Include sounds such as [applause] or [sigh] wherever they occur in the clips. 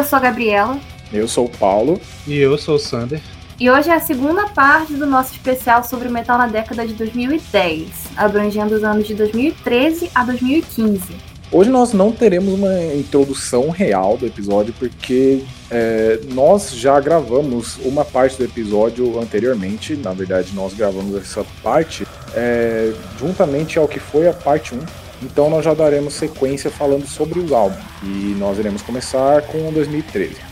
Eu sou a Gabriela. Eu sou o Paulo. E eu sou o Sander. E hoje é a segunda parte do nosso especial sobre o metal na década de 2010, abrangendo os anos de 2013 a 2015. Hoje nós não teremos uma introdução real do episódio, porque é, nós já gravamos uma parte do episódio anteriormente. Na verdade, nós gravamos essa parte é, juntamente ao que foi a parte 1 então nós já daremos sequência falando sobre os álbuns. E nós iremos começar com 2013.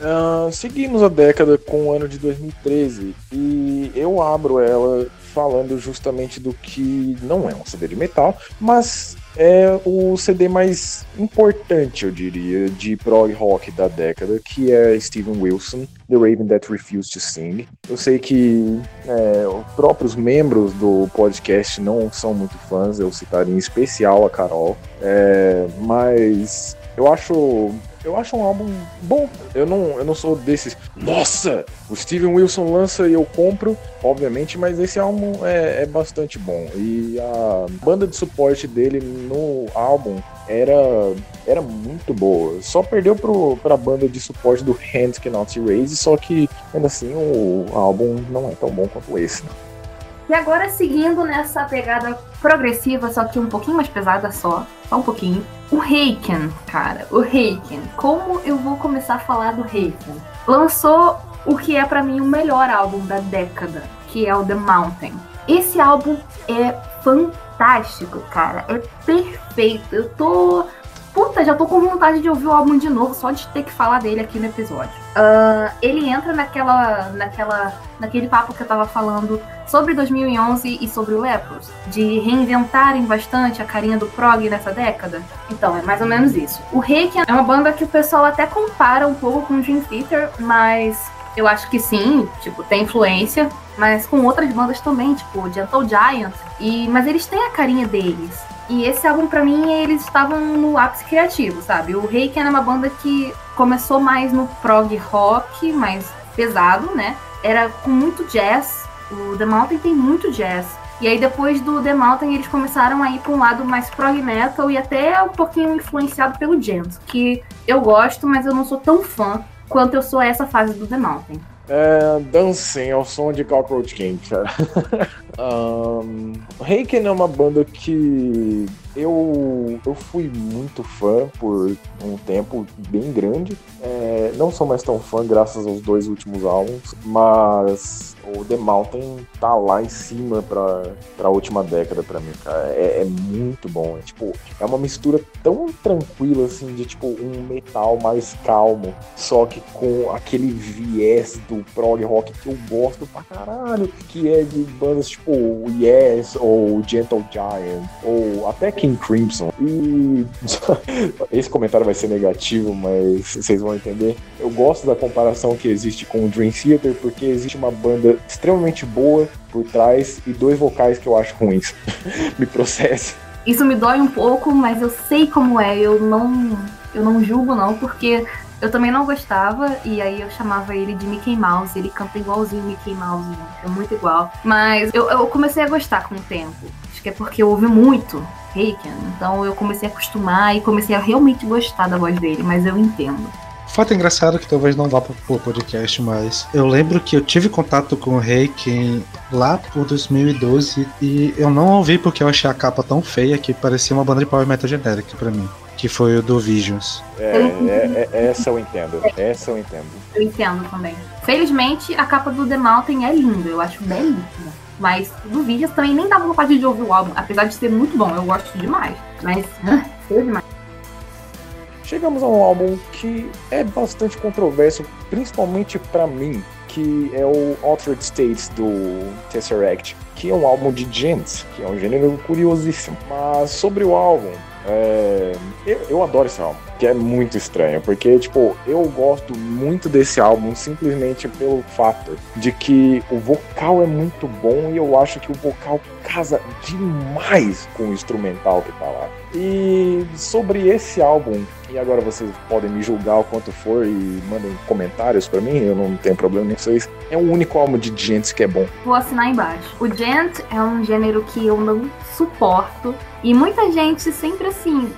Uh, seguimos a década com o ano de 2013 e eu abro ela falando justamente do que não é um CD de metal, mas é o CD mais importante, eu diria, de prog rock da década, que é Steven Wilson, The Raven That Refused to Sing. Eu sei que é, os próprios membros do podcast não são muito fãs, eu citaria em especial a Carol, é, mas eu acho eu acho um álbum bom. Eu não, eu não sou desses. Nossa! O Steven Wilson lança e eu compro, obviamente, mas esse álbum é, é bastante bom. E a banda de suporte dele no álbum era, era muito boa. Só perdeu pro, pra banda de suporte do Hands Cannot Raise, só que ainda assim o álbum não é tão bom quanto esse. Né? E agora seguindo nessa pegada progressiva, só que um pouquinho mais pesada só, só um pouquinho. O Reiken, cara, o Reiken. Como eu vou começar a falar do Reiken? Lançou o que é para mim o melhor álbum da década, que é o The Mountain. Esse álbum é fantástico, cara. É perfeito. Eu tô Puta, já tô com vontade de ouvir o álbum de novo, só de ter que falar dele aqui no episódio. Uh, ele entra naquela, naquela, naquele papo que eu tava falando sobre 2011 e sobre o Lepros, de reinventarem bastante a carinha do prog nessa década. Então, é mais ou menos isso. O Reiki é uma banda que o pessoal até compara um pouco com o Dream Theater, mas eu acho que sim, tipo, tem influência, mas com outras bandas também, tipo Gentle Giant. E, mas eles têm a carinha deles. E esse álbum, para mim, eles estavam no ápice criativo, sabe? O Reiki era uma banda que começou mais no prog rock, mais pesado, né? Era com muito jazz. O The Mountain tem muito jazz. E aí depois do The Mountain eles começaram a ir para um lado mais prog metal e até um pouquinho influenciado pelo Gent, que eu gosto, mas eu não sou tão fã quanto eu sou essa fase do The Mountain. É, dancem ao som de Cockroach King, cara. [laughs] um, Reiken é uma banda que eu, eu fui muito fã por um tempo bem grande. É, não sou mais tão fã graças aos dois últimos álbuns, mas o The Mountain tá lá em cima pra, pra última década pra mim, cara. É, é, muito bom. É, tipo, é uma mistura tão tranquila, assim, de tipo um metal mais calmo, só que com aquele viés do prog rock que eu gosto pra caralho, que é de bandas tipo Yes, ou Gentle Giant, ou até King Crimson. E [laughs] esse comentário vai ser negativo, mas vocês vão entender. Eu gosto da comparação que existe com o Dream Theater, porque existe uma banda extremamente boa por trás e dois vocais que eu acho ruins. [laughs] me processe. Isso me dói um pouco, mas eu sei como é. Eu não, eu não julgo não, porque eu também não gostava e aí eu chamava ele de Mickey Mouse. Ele canta igualzinho Mickey Mouse, né? é muito igual. Mas eu, eu comecei a gostar com o tempo. Acho que é porque eu ouvi muito Reiken, então eu comecei a acostumar e comecei a realmente gostar da voz dele, mas eu entendo. Fato engraçado que talvez não vá para o podcast, mas eu lembro que eu tive contato com o Reiki lá por 2012 e eu não ouvi porque eu achei a capa tão feia que parecia uma banda de power metal genérica para mim, que foi o do Visions. É, é, é, essa eu entendo, essa eu entendo. Eu entendo também. Felizmente, a capa do The Mountain é linda, eu acho belíssima. Mas do Visions também nem dava vontade de ouvir o álbum, apesar de ser muito bom, eu gosto demais. Mas, feio demais. Chegamos a um álbum que é bastante controverso, principalmente para mim, que é o Altered States do Tesseract, que é um álbum de gents, que é um gênero curiosíssimo. Mas sobre o álbum, é... eu, eu adoro esse álbum que é muito estranho, porque, tipo, eu gosto muito desse álbum simplesmente pelo fato de que o vocal é muito bom e eu acho que o vocal casa demais com o instrumental que tá lá. E sobre esse álbum, e agora vocês podem me julgar o quanto for e mandem comentários para mim, eu não tenho problema nem com isso. É o único álbum de Gents que é bom. Vou assinar embaixo. O Gent é um gênero que eu não suporto. E muita gente sempre assim.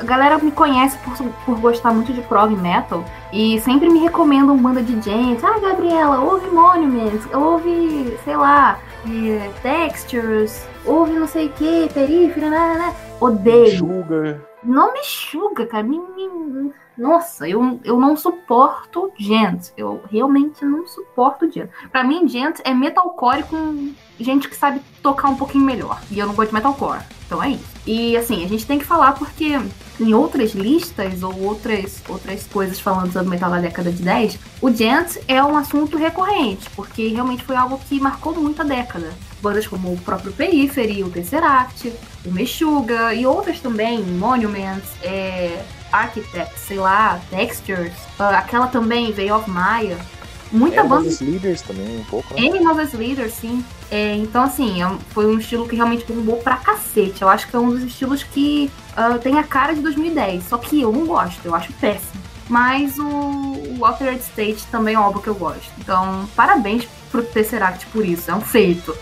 A galera me conhece por, por gostar muito de prog metal e sempre me recomendam banda de Gent. Ah, Gabriela, ouve Monument, ouve, sei lá, é, Textures, ouve não sei o que, Perífero, né, né, né. Odeio. Sugar. Não me chuga, cara. Me, me... Nossa, eu, eu não suporto Gent. Eu realmente não suporto Gent. Pra mim, Gent é metalcore com gente que sabe tocar um pouquinho melhor. E eu não gosto de metalcore. Então é isso. E assim, a gente tem que falar porque em outras listas ou outras, outras coisas falando sobre metal da década de 10, o Gent é um assunto recorrente, porque realmente foi algo que marcou muito a década. Bandas como o próprio Periphery, o Tesseract, o Meshuga e outras também, Monuments, é, Architects, sei lá, Textures, uh, aquela também, Veil of Maya. Muita é, banda. Os Leaders também, um pouco. Né? Novas Leaders, sim. É, então, assim, é, foi um estilo que realmente bombou pra cacete. Eu acho que é um dos estilos que uh, tem a cara de 2010. Só que eu não gosto, eu acho péssimo. Mas o, o Altered State também é um álbum que eu gosto. Então, parabéns pro Tesseract por isso. É um feito.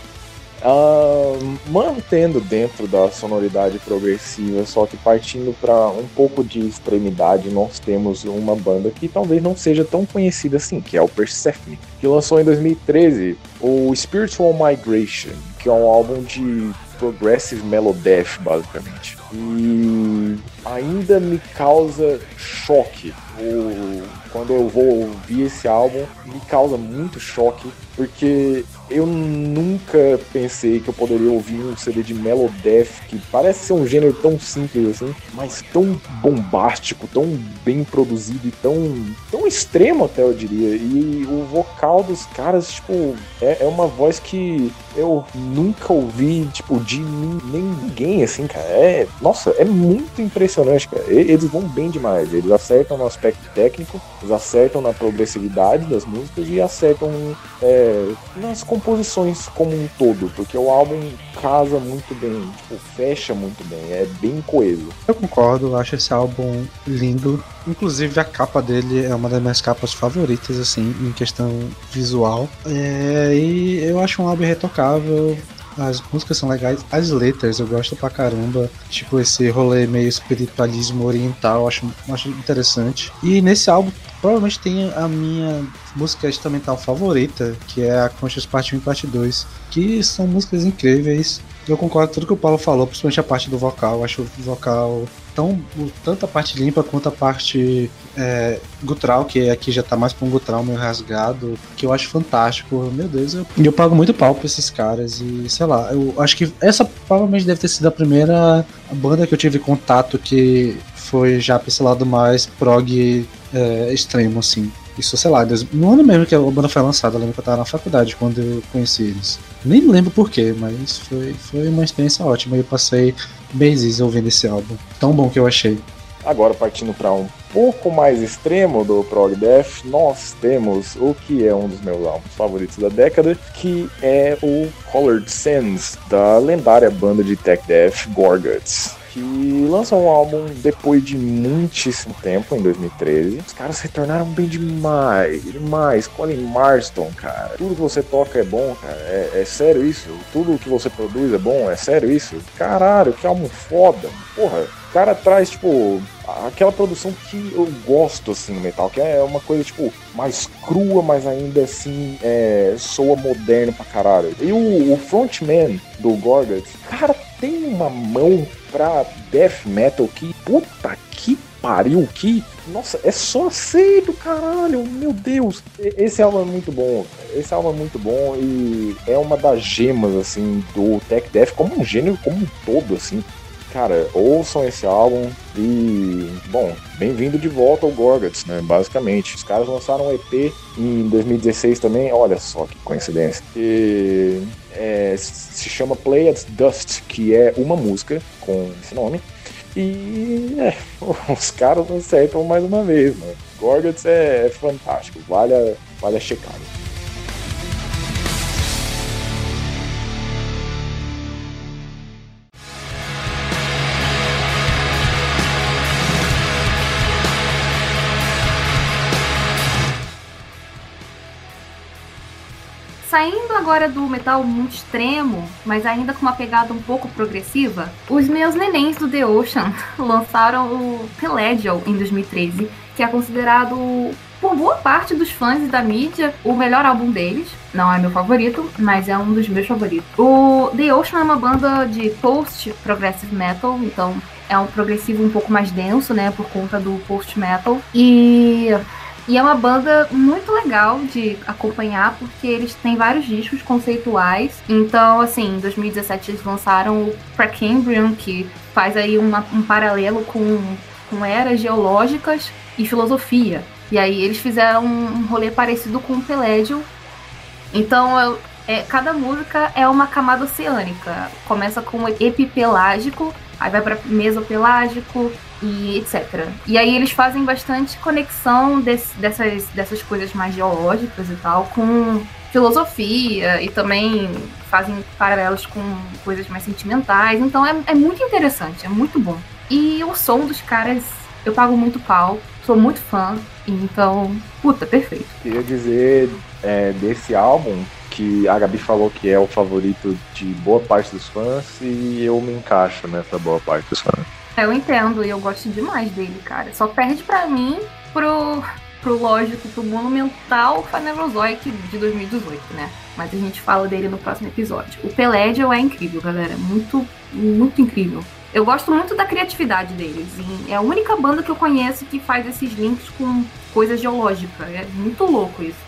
Uh, mantendo dentro da sonoridade progressiva, só que partindo para um pouco de extremidade, nós temos uma banda que talvez não seja tão conhecida assim, que é o Persephone, que lançou em 2013 o Spiritual Migration, que é um álbum de progressive melodeath, basicamente. E ainda me causa choque o, quando eu vou ouvir esse álbum, me causa muito choque, porque eu nunca pensei que eu poderia ouvir um CD de Melodeath, que parece ser um gênero tão simples assim, mas tão bombástico, tão bem produzido e tão, tão extremo até eu diria. E o vocal dos caras, tipo, é, é uma voz que eu nunca ouvi, tipo, de ninguém, assim, cara. É, nossa, é muito impressionante, cara. Eles vão bem demais. Eles acertam no aspecto técnico, eles acertam na progressividade das músicas e acertam é, nas composições como um todo, porque o álbum casa muito bem, tipo, fecha muito bem, é bem coeso. Eu concordo, acho esse álbum lindo. Inclusive a capa dele é uma das minhas capas favoritas, assim, em questão visual. É, e eu acho um álbum retocável. As músicas são legais, as letras eu gosto pra caramba. Tipo, esse rolê meio espiritualismo oriental, acho, acho interessante. E nesse álbum provavelmente tem a minha música instrumental favorita, que é a Conscious Parte 1 e Parte 2, que são músicas incríveis. Eu concordo com tudo que o Paulo falou, principalmente a parte do vocal. Eu acho o vocal tão tanto a parte limpa quanto a parte é, gutral, que aqui já tá mais pra um gutral meio rasgado, que eu acho fantástico. Meu Deus, eu, eu pago muito pau pra esses caras e sei lá, eu acho que essa provavelmente deve ter sido a primeira banda que eu tive contato que foi já pra esse lado mais prog é, extremo, assim. Isso, sei lá, no ano mesmo que a banda foi lançada, eu lembro que eu tava na faculdade quando eu conheci eles. Nem lembro porquê, mas foi, foi uma experiência ótima. Eu passei meses ouvindo esse álbum. Tão bom que eu achei. Agora, partindo para um pouco mais extremo do Prog Death, nós temos o que é um dos meus álbuns favoritos da década, que é o Colored Sands, da lendária banda de tech death Gorguts que lançou um álbum depois de muitíssimo tempo, em 2013. Os caras retornaram bem demais, demais. Colin Marston, cara. Tudo que você toca é bom, cara. É, é sério isso? Tudo que você produz é bom? É sério isso? Caralho, que álbum foda. Porra, o cara traz, tipo, aquela produção que eu gosto, assim, no metal, que é uma coisa, tipo, mais crua, mas ainda, assim, é, soa moderno pra caralho. E o, o frontman do Gorguts, cara, tem uma mão pra death metal que, puta que pariu, que. Nossa, é só do caralho, meu Deus. Esse álbum é muito bom, esse álbum é muito bom e é uma das gemas, assim, do Tech Death como um gênero como um todo, assim. Cara, ouçam esse álbum e, bom, bem-vindo de volta ao Gorguts, né? Basicamente. Os caras lançaram um EP em 2016 também, olha só que coincidência. E, é, se chama Play at Dust, que é uma música com esse nome. E é, [laughs] os caras acertam mais uma vez, mano. Gorguts é, é fantástico, vale a, vale a checada. Saindo agora do metal muito extremo, mas ainda com uma pegada um pouco progressiva, os meus nenéns do The Ocean [laughs] lançaram o Pelagial em 2013, que é considerado por boa parte dos fãs e da mídia o melhor álbum deles. Não é meu favorito, mas é um dos meus favoritos. O The Ocean é uma banda de post progressive metal, então é um progressivo um pouco mais denso, né, por conta do post metal. E e é uma banda muito legal de acompanhar, porque eles têm vários discos conceituais. Então, assim, em 2017 eles lançaram o Precambrian, que faz aí uma, um paralelo com, com eras geológicas e filosofia. E aí eles fizeram um rolê parecido com o Pelédio. Então, eu, é, cada música é uma camada oceânica. Começa com epipelágico, aí vai para mesopelágico, e etc. E aí eles fazem bastante conexão desse, dessas, dessas coisas mais geológicas e tal com filosofia e também fazem paralelos com coisas mais sentimentais. Então é, é muito interessante, é muito bom. E o som dos caras, eu pago muito pau, sou muito fã, então, puta, perfeito. Queria dizer é, desse álbum que a Gabi falou que é o favorito de boa parte dos fãs e eu me encaixo nessa boa parte dos fãs. Eu entendo e eu gosto demais dele, cara. Só perde pra mim pro, pro lógico, pro monumental Phanerozoic de 2018, né? Mas a gente fala dele no próximo episódio. O Pelédio é incrível, galera. Muito, muito incrível. Eu gosto muito da criatividade deles. é a única banda que eu conheço que faz esses links com coisa geológica. É muito louco isso.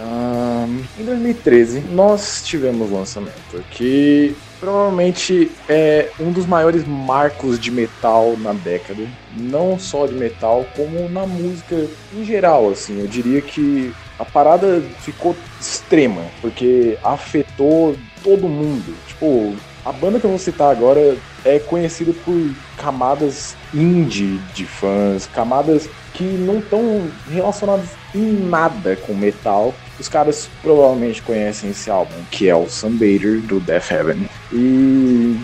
Um, em 2013, nós tivemos lançamento que provavelmente é um dos maiores marcos de metal na década. Não só de metal, como na música em geral, assim. Eu diria que a parada ficou extrema, porque afetou todo mundo. Tipo, a banda que eu vou citar agora é conhecida por camadas indie de fãs, camadas que não estão relacionadas em nada com metal. Os caras provavelmente conhecem esse álbum, que é o Sunbather do Death Heaven. E.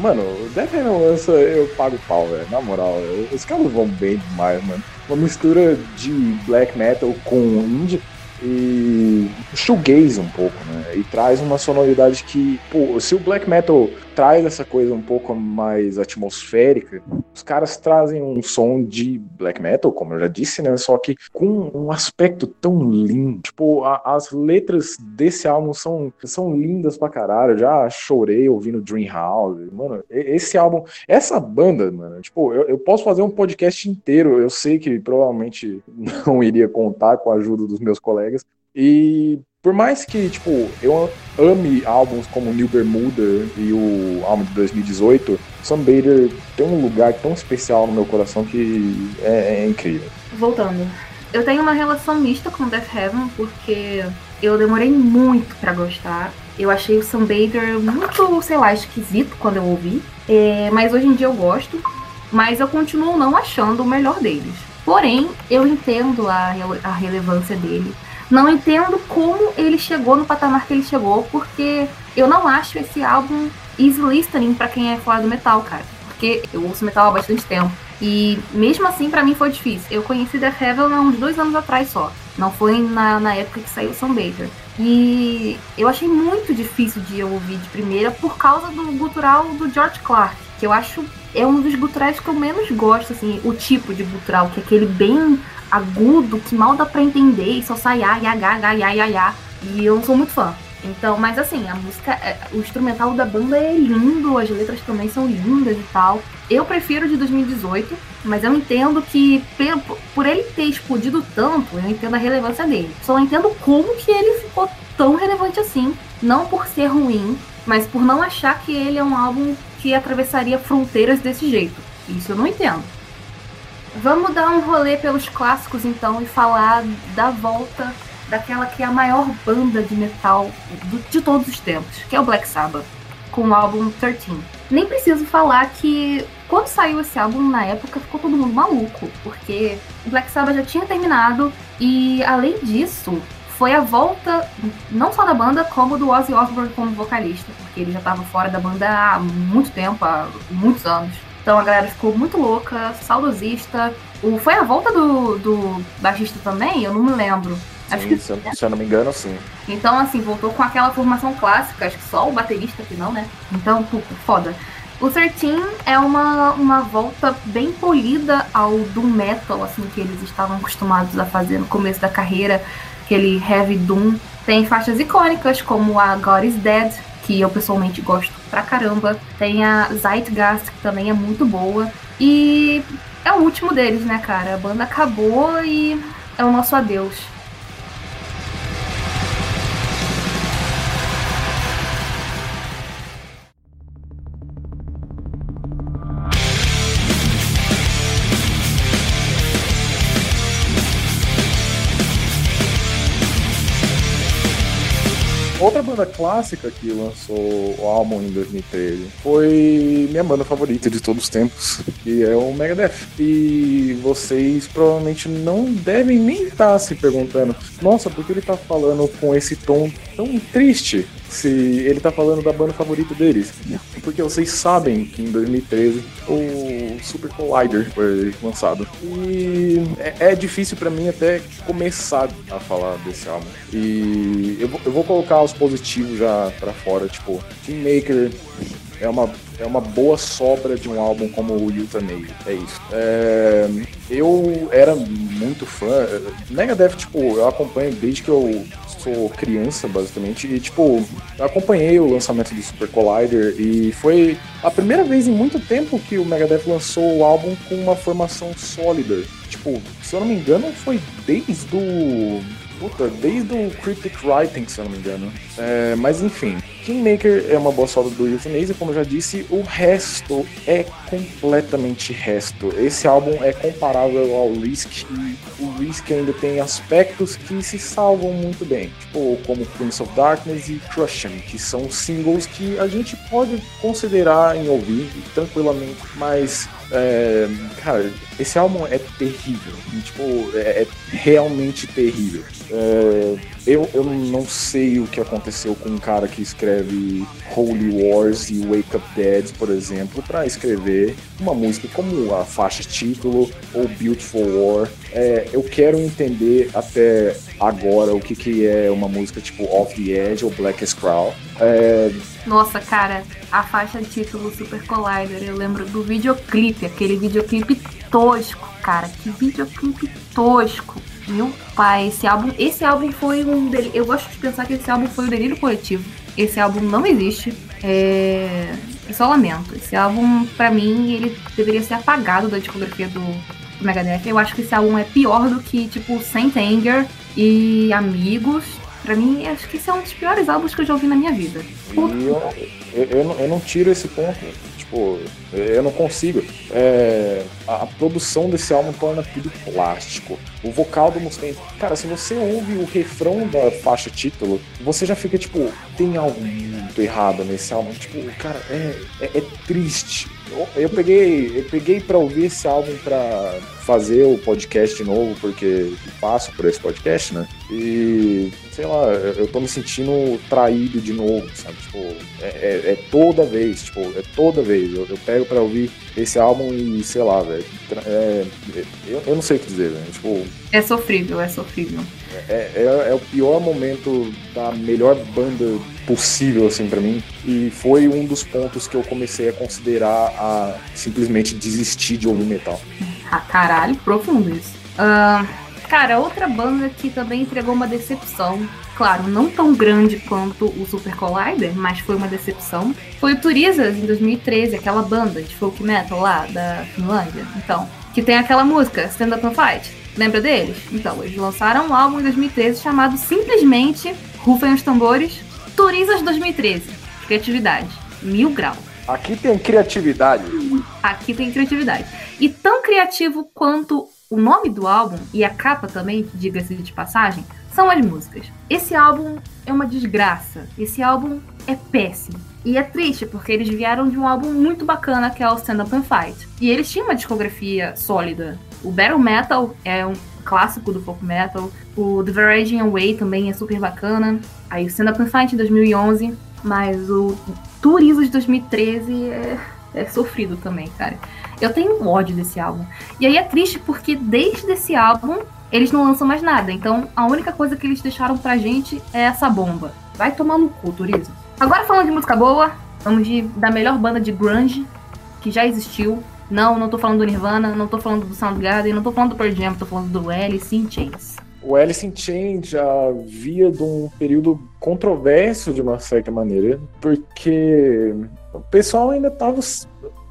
Mano, o Death Heaven lança, eu pago pau, velho. Na moral, os caras vão bem demais, mano. Uma mistura de black metal com indie e shoegaze um pouco, né? E traz uma sonoridade que, pô, se o black metal traz essa coisa um pouco mais atmosférica, os caras trazem um som de black metal, como eu já disse, né? Só que com um aspecto tão lindo. Tipo, a, as letras desse álbum são, são lindas pra caralho. Eu já chorei ouvindo Dream House. Mano, esse álbum, essa banda, mano, tipo, eu, eu posso fazer um podcast inteiro. Eu sei que provavelmente [laughs] não iria contar com a ajuda dos meus colegas. E por mais que, tipo, eu ame álbuns como New Bermuda e o álbum de 2018, Sunbather tem um lugar tão especial no meu coração que é, é incrível. Voltando. Eu tenho uma relação mista com Death Heaven porque eu demorei muito para gostar. Eu achei o Sunbather muito, sei lá, esquisito quando eu ouvi. É, mas hoje em dia eu gosto. Mas eu continuo não achando o melhor deles. Porém, eu entendo a, a relevância dele. Não entendo como ele chegou no patamar que ele chegou, porque eu não acho esse álbum easy listening para quem é fã do metal, cara. Porque eu ouço metal há bastante tempo. E mesmo assim, para mim foi difícil. Eu conheci The Heaven há uns dois anos atrás só. Não foi na, na época que saiu Sam Baker. E eu achei muito difícil de eu ouvir de primeira por causa do gutural do George Clark, que eu acho é um dos guturais que eu menos gosto, assim, o tipo de gutural, que é aquele bem agudo que mal dá pra entender e só sai a, ya, ga, ga, ya, ya, ya. E eu não sou muito fã. Então, mas assim, a música, é, o instrumental da banda é lindo, as letras também são lindas e tal. Eu prefiro de 2018, mas eu entendo que por ele ter explodido tanto, eu entendo a relevância dele. Só entendo como que ele ficou tão relevante assim, não por ser ruim, mas por não achar que ele é um álbum que atravessaria fronteiras desse jeito. Isso eu não entendo. Vamos dar um rolê pelos clássicos então e falar da volta daquela que é a maior banda de metal de todos os tempos, que é o Black Sabbath, com o álbum 13. Nem preciso falar que quando saiu esse álbum na época ficou todo mundo maluco, porque o Black Sabbath já tinha terminado e além disso, foi a volta não só da banda, como do Ozzy Osbourne como vocalista, porque ele já estava fora da banda há muito tempo, há muitos anos. Então a galera ficou muito louca, saudosista. O, foi a volta do, do baixista também? Eu não me lembro. Acho sim, que... se, eu, se eu não me engano, sim. Então, assim, voltou com aquela formação clássica, acho que só o baterista que não, né? Então, puta, foda. O 13 é uma, uma volta bem polida ao doom metal, assim, que eles estavam acostumados a fazer no começo da carreira, aquele heavy doom. Tem faixas icônicas como a God is Dead, que eu pessoalmente gosto pra caramba. Tem a Zeitgeist, que também é muito boa. E é o último deles, né, cara? A banda acabou e é o nosso adeus. Outra banda clássica que lançou o álbum em 2013 foi minha banda favorita de todos os tempos, que é o Megadeth. E vocês provavelmente não devem nem estar se perguntando: nossa, por que ele está falando com esse tom tão triste? Se ele tá falando da banda favorita deles. Porque vocês sabem que em 2013 o Super Collider foi lançado. E é, é difícil para mim até começar a falar desse álbum. E eu, eu vou colocar os positivos já para fora, tipo, Kingmaker é uma, é uma boa sobra de um álbum como o Euthanasia. É isso. É, eu era muito fã. Megadeth, tipo, eu acompanho desde que eu sou criança, basicamente, e, tipo, acompanhei o lançamento do Super Collider e foi a primeira vez em muito tempo que o Megadeth lançou o álbum com uma formação sólida. Tipo, se eu não me engano, foi desde o Puta, desde o Cryptic Writing, se eu não me engano. É, mas enfim, Kingmaker é uma boa solda do Euthanasia, como eu já disse, o resto é completamente resto. Esse álbum é comparável ao Risk e o Risk ainda tem aspectos que se salvam muito bem, tipo como Prince of Darkness e Crushing, que são singles que a gente pode considerar em ouvir tranquilamente, mas é, cara, esse álbum é terrível. Tipo, é, é realmente terrível. É, eu, eu não sei o que aconteceu com um cara que escreve Holy Wars e Wake Up Dead, por exemplo, para escrever uma música como a faixa título ou Beautiful War. É, eu quero entender até agora o que, que é uma música tipo Off the Edge ou Black Scroll. É... Nossa, cara, a faixa título Super Collider, eu lembro do videoclipe, aquele videoclipe tosco, cara, que videoclipe tosco. Meu pai, esse álbum, esse álbum foi um del... eu gosto de pensar que esse álbum foi um delírio coletivo. Esse álbum não existe. É... Eu só lamento. Esse álbum, para mim, ele deveria ser apagado da discografia do, do Megadeth. Eu acho que esse álbum é pior do que, tipo, Saint Anger e Amigos. Pra mim, acho que esse é um dos piores álbuns que eu já ouvi na minha vida. Eu, eu, eu, não, eu não tiro esse ponto. Tipo, eu não consigo. É, a, a, produção desse álbum torna tudo plástico. O vocal do Mustaine. Cara, se você ouve o refrão da faixa título, você já fica tipo, tem algo muito errado nesse álbum. Tipo, cara, é, é, é triste. Eu, eu, peguei, eu peguei para ouvir esse álbum para fazer o podcast de novo, porque passo por esse podcast, né? E sei lá, eu tô me sentindo traído de novo, sabe? Tipo, é, é, é toda vez, tipo, é toda vez. Eu, eu pego pra ouvir esse álbum e, sei lá, velho. É, eu, eu não sei o que dizer, velho. Tipo. É sofrível, é sofrível. É, é, é, o pior momento da melhor banda possível, assim, para mim. E foi um dos pontos que eu comecei a considerar a simplesmente desistir de ouvir metal. Ah, caralho, profundo isso. Uh, Cara, outra banda que também entregou uma decepção, claro, não tão grande quanto o Super Collider, mas foi uma decepção, foi o Turisas em 2013, aquela banda de folk metal lá da Finlândia. Então, que tem aquela música, Stand Up and Fight. Lembra deles? Então, eles lançaram um álbum em 2013 chamado simplesmente Rufem os Tambores, Turisas 2013. Criatividade. Mil graus. Aqui tem criatividade. Aqui tem criatividade. E tão criativo quanto o nome do álbum e a capa também, diga-se de passagem, são as músicas. Esse álbum é uma desgraça. Esse álbum é péssimo. E é triste, porque eles vieram de um álbum muito bacana que é o Stand Up and Fight. E eles tinham uma discografia sólida. O Battle Metal é um clássico do folk metal. O The Virgin Way também é super bacana. Aí o Stand Up and Fight em 2011. Mas o Turismo de 2013 é, é sofrido também, cara. Eu tenho ódio desse álbum. E aí é triste porque desde esse álbum eles não lançam mais nada. Então a única coisa que eles deixaram pra gente é essa bomba. Vai tomar no cu, Turismo. Agora falando de música boa, vamos de, da melhor banda de grunge que já existiu. Não, não tô falando do Nirvana, não tô falando do Soundgarden, não tô falando do Pearl Jam, tô falando do Alice in Chains. O Alice in Chains já via de um período controverso de uma certa maneira, porque o pessoal ainda tava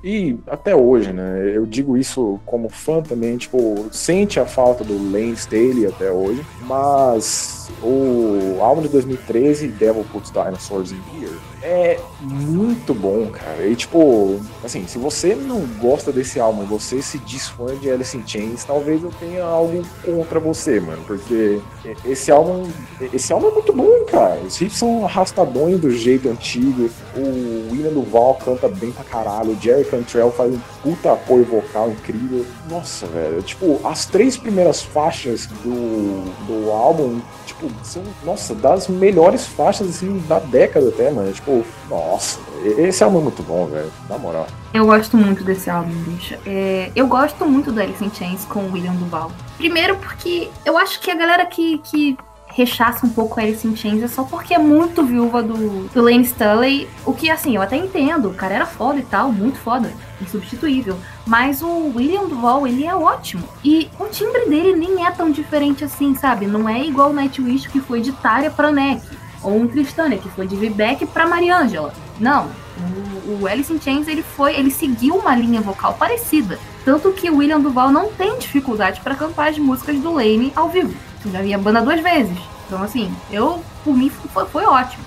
e até hoje, né? Eu digo isso como fã também, tipo, sente a falta do Lane Staley até hoje, mas o álbum de 2013, Devil Puts Dinosaurs in Here, é muito bom, cara. E tipo, assim, se você não gosta desse álbum e você se diz fã de Alice in Chains, talvez eu tenha algo contra você, mano. Porque esse álbum. Esse álbum é muito bom, cara. Os riffs são arrastadões do jeito antigo. O William Duval canta bem pra caralho. O Jerry Cantrell faz um puta apoio vocal incrível. Nossa, velho. Tipo, as três primeiras faixas do, do álbum tipo, são, nossa, das melhores faixas, assim, da década até, mano. Tipo, nossa, esse álbum é muito bom, velho, na moral. Eu gosto muito desse álbum, bicha. É, eu gosto muito do Alice in Chains com o William Duval. Primeiro porque eu acho que a galera que, que rechaça um pouco Alice in Chains é só porque é muito viúva do, do Lane Stanley. O que, assim, eu até entendo. O cara era foda e tal, muito foda. Insubstituível. Mas o William Duval, ele é ótimo. E o timbre dele nem é tão diferente assim, sabe? Não é igual o Nightwish que foi de Tária pra Neck. Ou um Tristania que foi de Vivek pra Mariangela. Não. O, o Alice in Chains, ele foi... Ele seguiu uma linha vocal parecida. Tanto que o William Duval não tem dificuldade para cantar as músicas do Lane ao vivo já vi a banda duas vezes. Então, assim, eu, por mim, foi, foi ótimo.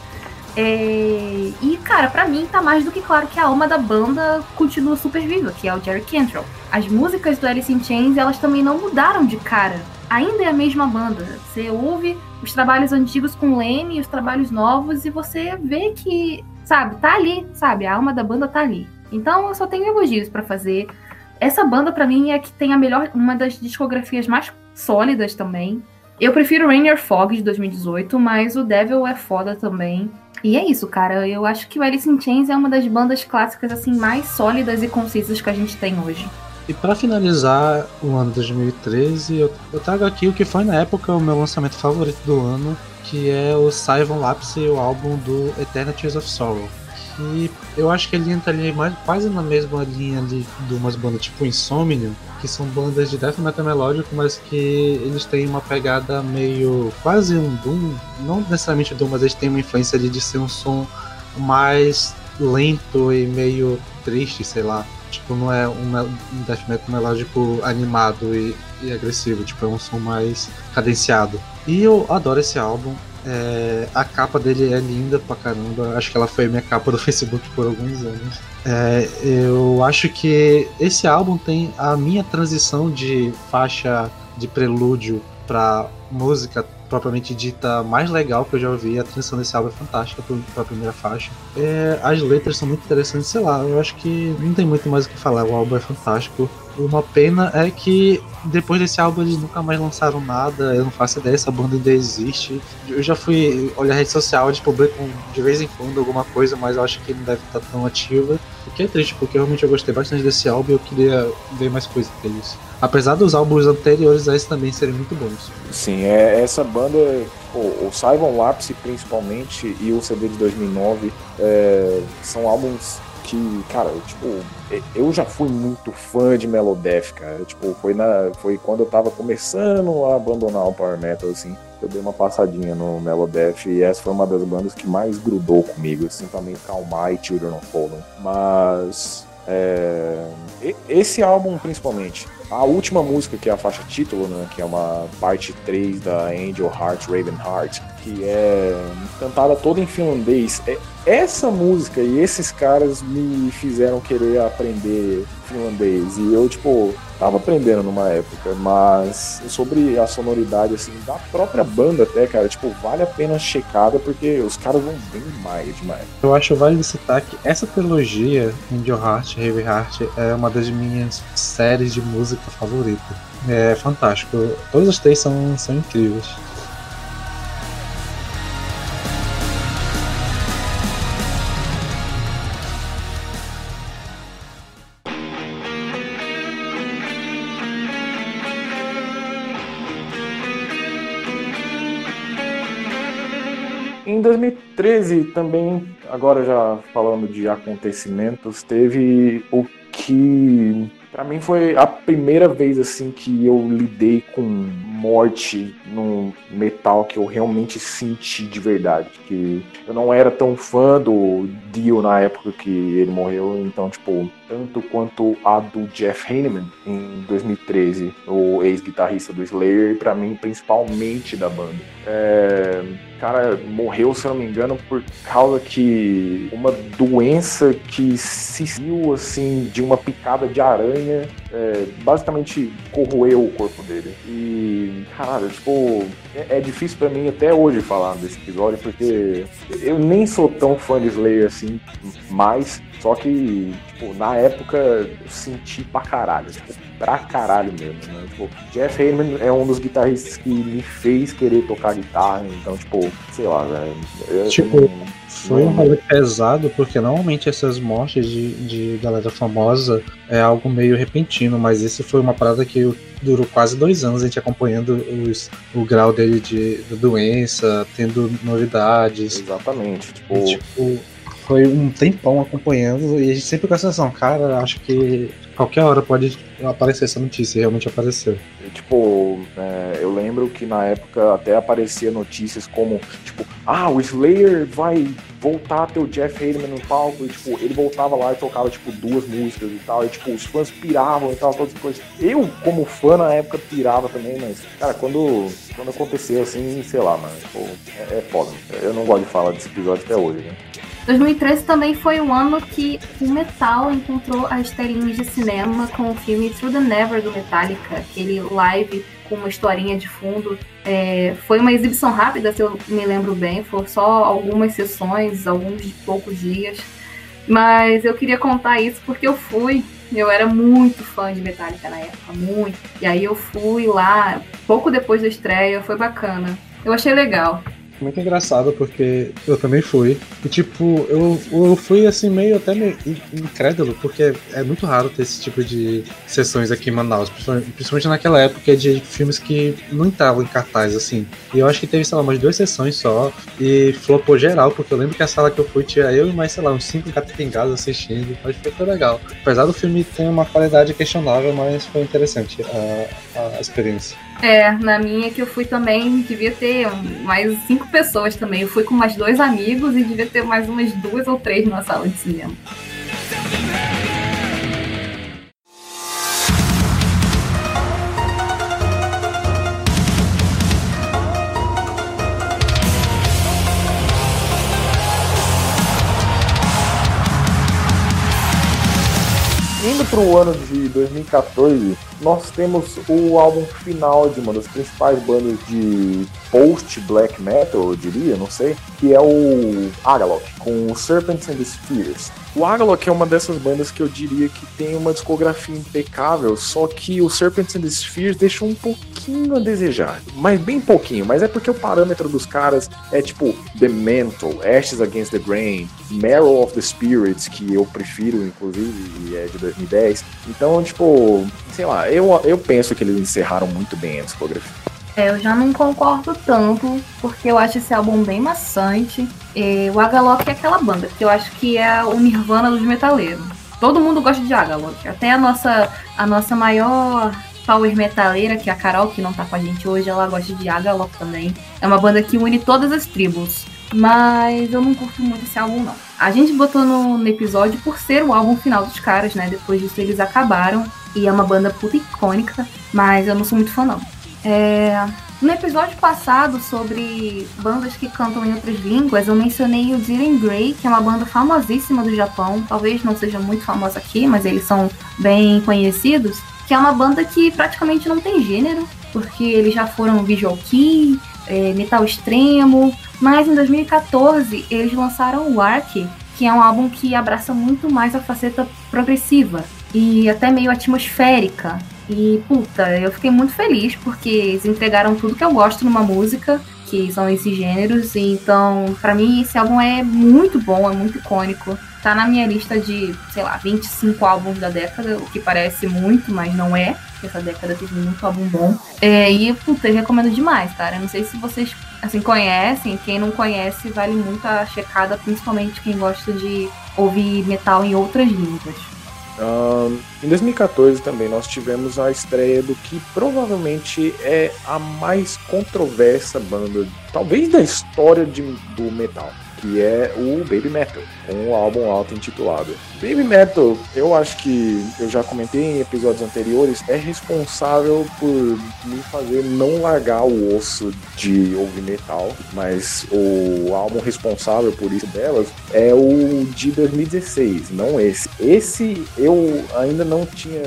É... E, cara, para mim tá mais do que claro que a alma da banda continua super viva, que é o Jerry Cantrell. As músicas do Alice in Chains, elas também não mudaram de cara. Ainda é a mesma banda. Você ouve os trabalhos antigos com Lane e os trabalhos novos e você vê que, sabe, tá ali, sabe? A alma da banda tá ali. Então eu só tenho elogios para fazer. Essa banda para mim é que tem a melhor, uma das discografias mais sólidas também. Eu prefiro Rainier Fog de 2018, mas o Devil é foda também. E é isso, cara. Eu acho que o Alice in Chains é uma das bandas clássicas assim mais sólidas e concisas que a gente tem hoje. E para finalizar o ano 2013, eu, eu trago aqui o que foi na época o meu lançamento favorito do ano, que é o Simon Lapse, o álbum do Eternities of Sorrow. E eu acho que ele entra ali mais, quase na mesma linha de, de umas bandas tipo Insomnium, que são bandas de death metal melódico, mas que eles têm uma pegada meio quase um doom, não necessariamente doom, mas eles têm uma influência ali de ser um som mais lento e meio triste, sei lá. Tipo, não é um, death metal melódico animado e, e agressivo, tipo, é um som mais cadenciado. E eu adoro esse álbum. É, a capa dele é linda pra caramba. Acho que ela foi minha capa do [laughs] Facebook por alguns anos. É, eu acho que esse álbum tem a minha transição de faixa de prelúdio pra música propriamente dita mais legal que eu já ouvi. A transição desse álbum é fantástica para a primeira faixa. É, as letras são muito interessantes, sei lá, eu acho que não tem muito mais o que falar. O álbum é fantástico. Uma pena é que depois desse álbum eles nunca mais lançaram nada. Eu não faço ideia se a banda ainda existe. Eu já fui olhar a rede social, eles publicam de vez em quando alguma coisa, mas eu acho que não deve estar tão ativa. O que é triste, porque realmente eu gostei bastante desse álbum e eu queria ver mais coisas deles. Apesar dos álbuns anteriores a esse também serem muito bons. Sim, é, essa banda, o, o Simon Lapse principalmente e o CD de 2009 é, são álbuns que, cara, tipo, eu já fui muito fã de Melodeath, cara. Tipo, foi, na, foi quando eu tava começando a abandonar o Power Metal, assim. Eu dei uma passadinha no Melodeath e essa foi uma das bandas que mais grudou comigo, assim, também Calmar e Children of Fallen. Mas é, esse álbum, principalmente, a última música, que é a faixa título, né, que é uma parte 3 da Angel Heart, Raven Heart, que é cantada toda em finlandês. É, essa música e esses caras me fizeram querer aprender finlandês. E eu, tipo, tava aprendendo numa época, mas sobre a sonoridade, assim, da própria banda até, cara, tipo, vale a pena checada porque os caras vão bem demais, demais. Eu acho válido citar que essa trilogia, Angel Heart, Heavy Heart, é uma das minhas séries de música favorita. É fantástico. Todos os três são, são incríveis. 2013 também, agora já falando de acontecimentos, teve o que para mim foi a primeira vez assim que eu lidei com morte no metal que eu realmente senti de verdade. Que eu não era tão fã do Dio na época que ele morreu, então, tipo, tanto quanto a do Jeff Hanneman em 2013, o ex-guitarrista do Slayer, para mim, principalmente da banda. É, cara morreu, se eu não me engano, por causa que uma doença que se viu assim de uma picada de aranha, é, basicamente corroeu o corpo dele. E, caralho, tipo, é, é difícil para mim até hoje falar desse episódio, porque eu nem sou tão fã de Slayer assim, mais, só que, tipo, na época eu senti pra caralho, tipo, pra caralho mesmo, né? Tipo, Jeff Hayman é um dos guitarristas que me fez querer tocar guitarra, então, tipo, sei lá, velho. Tipo, não, foi um rolê pesado, porque normalmente essas mortes de, de galera famosa é algo meio repentino, mas esse foi uma parada que durou quase dois anos a gente acompanhando os, o grau dele de, de doença, tendo novidades. Exatamente. Tipo, e, tipo foi um tempão acompanhando e a gente sempre com a sensação, cara, acho que qualquer hora pode aparecer essa notícia, e realmente apareceu. Tipo, é, eu lembro que na época até aparecia notícias como, tipo, ah, o Slayer vai voltar a ter o Jeff Hayden no palco, e tipo, ele voltava lá e tocava, tipo, duas músicas e tal, e tipo, os fãs piravam e tal, todas as coisas. Eu, como fã, na época, pirava também, mas, cara, quando, quando aconteceu assim, sei lá, mano, tipo, é, é foda. Eu não gosto de falar desse episódio até hoje, né? 2013 também foi o ano que o metal encontrou as telinhas de cinema com o filme Through the Never do Metallica, aquele live com uma historinha de fundo. É, foi uma exibição rápida, se eu me lembro bem, foi só algumas sessões, alguns poucos dias. Mas eu queria contar isso porque eu fui, eu era muito fã de Metallica na época, muito. E aí eu fui lá, pouco depois da estreia, foi bacana. Eu achei legal muito engraçado porque eu também fui. E tipo, eu, eu fui assim meio até meio incrédulo, porque é muito raro ter esse tipo de sessões aqui em Manaus, principalmente naquela época de filmes que não entravam em cartaz, assim. E eu acho que teve, sei lá, umas duas sessões só e flopou geral, porque eu lembro que a sala que eu fui tinha eu e mais, sei lá, uns cinco gatos assistindo, mas foi legal. Apesar do filme ter uma qualidade questionável, mas foi interessante a, a experiência. É, na minha que eu fui também, devia ter mais cinco pessoas também. Eu fui com mais dois amigos e devia ter mais umas duas ou três na sala de cinema. O ano de 2014, nós temos o álbum final de uma das principais bandas de post-black metal, eu diria, não sei, que é o Agalok, com Serpents and Spheres. O Agalok é uma dessas bandas que eu diria que tem uma discografia impecável, só que o Serpents and the Spheres deixa um pouquinho a desejar, mas bem pouquinho, mas é porque o parâmetro dos caras é tipo The Mental, Ashes Against the Grain, Marrow of the Spirits, que eu prefiro, inclusive, e é de 2010. Então, tipo, sei lá, eu, eu penso que eles encerraram muito bem a discografia. É, eu já não concordo tanto, porque eu acho esse álbum bem maçante. E o Agalok é aquela banda que eu acho que é o Nirvana dos metaleiros. Todo mundo gosta de Agalok. Até a nossa, a nossa maior power metaleira, que é a Carol, que não tá com a gente hoje, ela gosta de Agalok também. É uma banda que une todas as tribos. Mas eu não curto muito esse álbum, não. A gente botou no, no, episódio por ser o álbum final dos caras, né? Depois disso eles acabaram. E é uma banda puta icônica, mas eu não sou muito fã, não. É... No episódio passado sobre bandas que cantam em outras línguas, eu mencionei o Ziren Grey, que é uma banda famosíssima do Japão. Talvez não seja muito famosa aqui, mas eles são bem conhecidos. Que é uma banda que praticamente não tem gênero, porque eles já foram visual kei, é, metal extremo. Mas em 2014 eles lançaram o Ark, que é um álbum que abraça muito mais a faceta progressiva e até meio atmosférica. E, puta, eu fiquei muito feliz porque eles entregaram tudo que eu gosto numa música, que são esses gêneros. E, então, para mim, esse álbum é muito bom, é muito icônico. Tá na minha lista de, sei lá, 25 álbuns da década, o que parece muito, mas não é. Essa década teve muito álbum bom. É, e, puta, eu recomendo demais, cara. Não sei se vocês, assim, conhecem. Quem não conhece, vale muito a checada, principalmente quem gosta de ouvir metal em outras línguas. Um, em 2014 também nós tivemos a estreia do que provavelmente é a mais controversa banda, talvez da história de, do metal que é o Baby Metal, um álbum auto-intitulado. Baby Metal, eu acho que eu já comentei em episódios anteriores, é responsável por me fazer não largar o osso de ouvir metal, mas o álbum responsável por isso delas é o de 2016, não esse. Esse eu ainda não tinha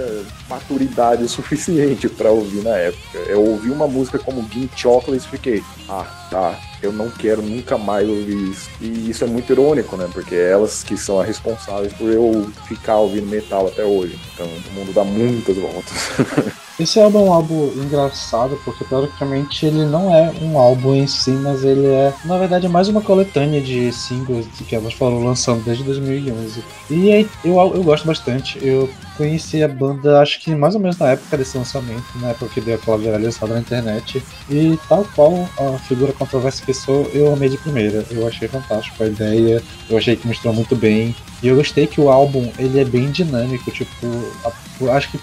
maturidade o [laughs] suficiente para ouvir na época. Eu ouvi uma música como Gin Chocolate e fiquei, ah, tá, eu não quero nunca mais ouvir isso. E isso é muito irônico, né? Porque é elas que são as responsáveis por eu ficar ouvindo metal até hoje. Então o mundo dá muitas voltas. [laughs] Esse álbum é um álbum engraçado, porque teoricamente ele não é um álbum em si, mas ele é, na verdade, é mais uma coletânea de singles que elas foram lançando desde 2011. E aí, eu, eu gosto bastante. Eu conheci a banda, acho que mais ou menos na época desse lançamento, na época que deu aquela viralizada na internet. E tal qual a figura controversa que sou, eu amei de primeira. Eu achei fantástico a ideia, eu achei que misturou muito bem. E eu gostei que o álbum ele é bem dinâmico, tipo, a, acho que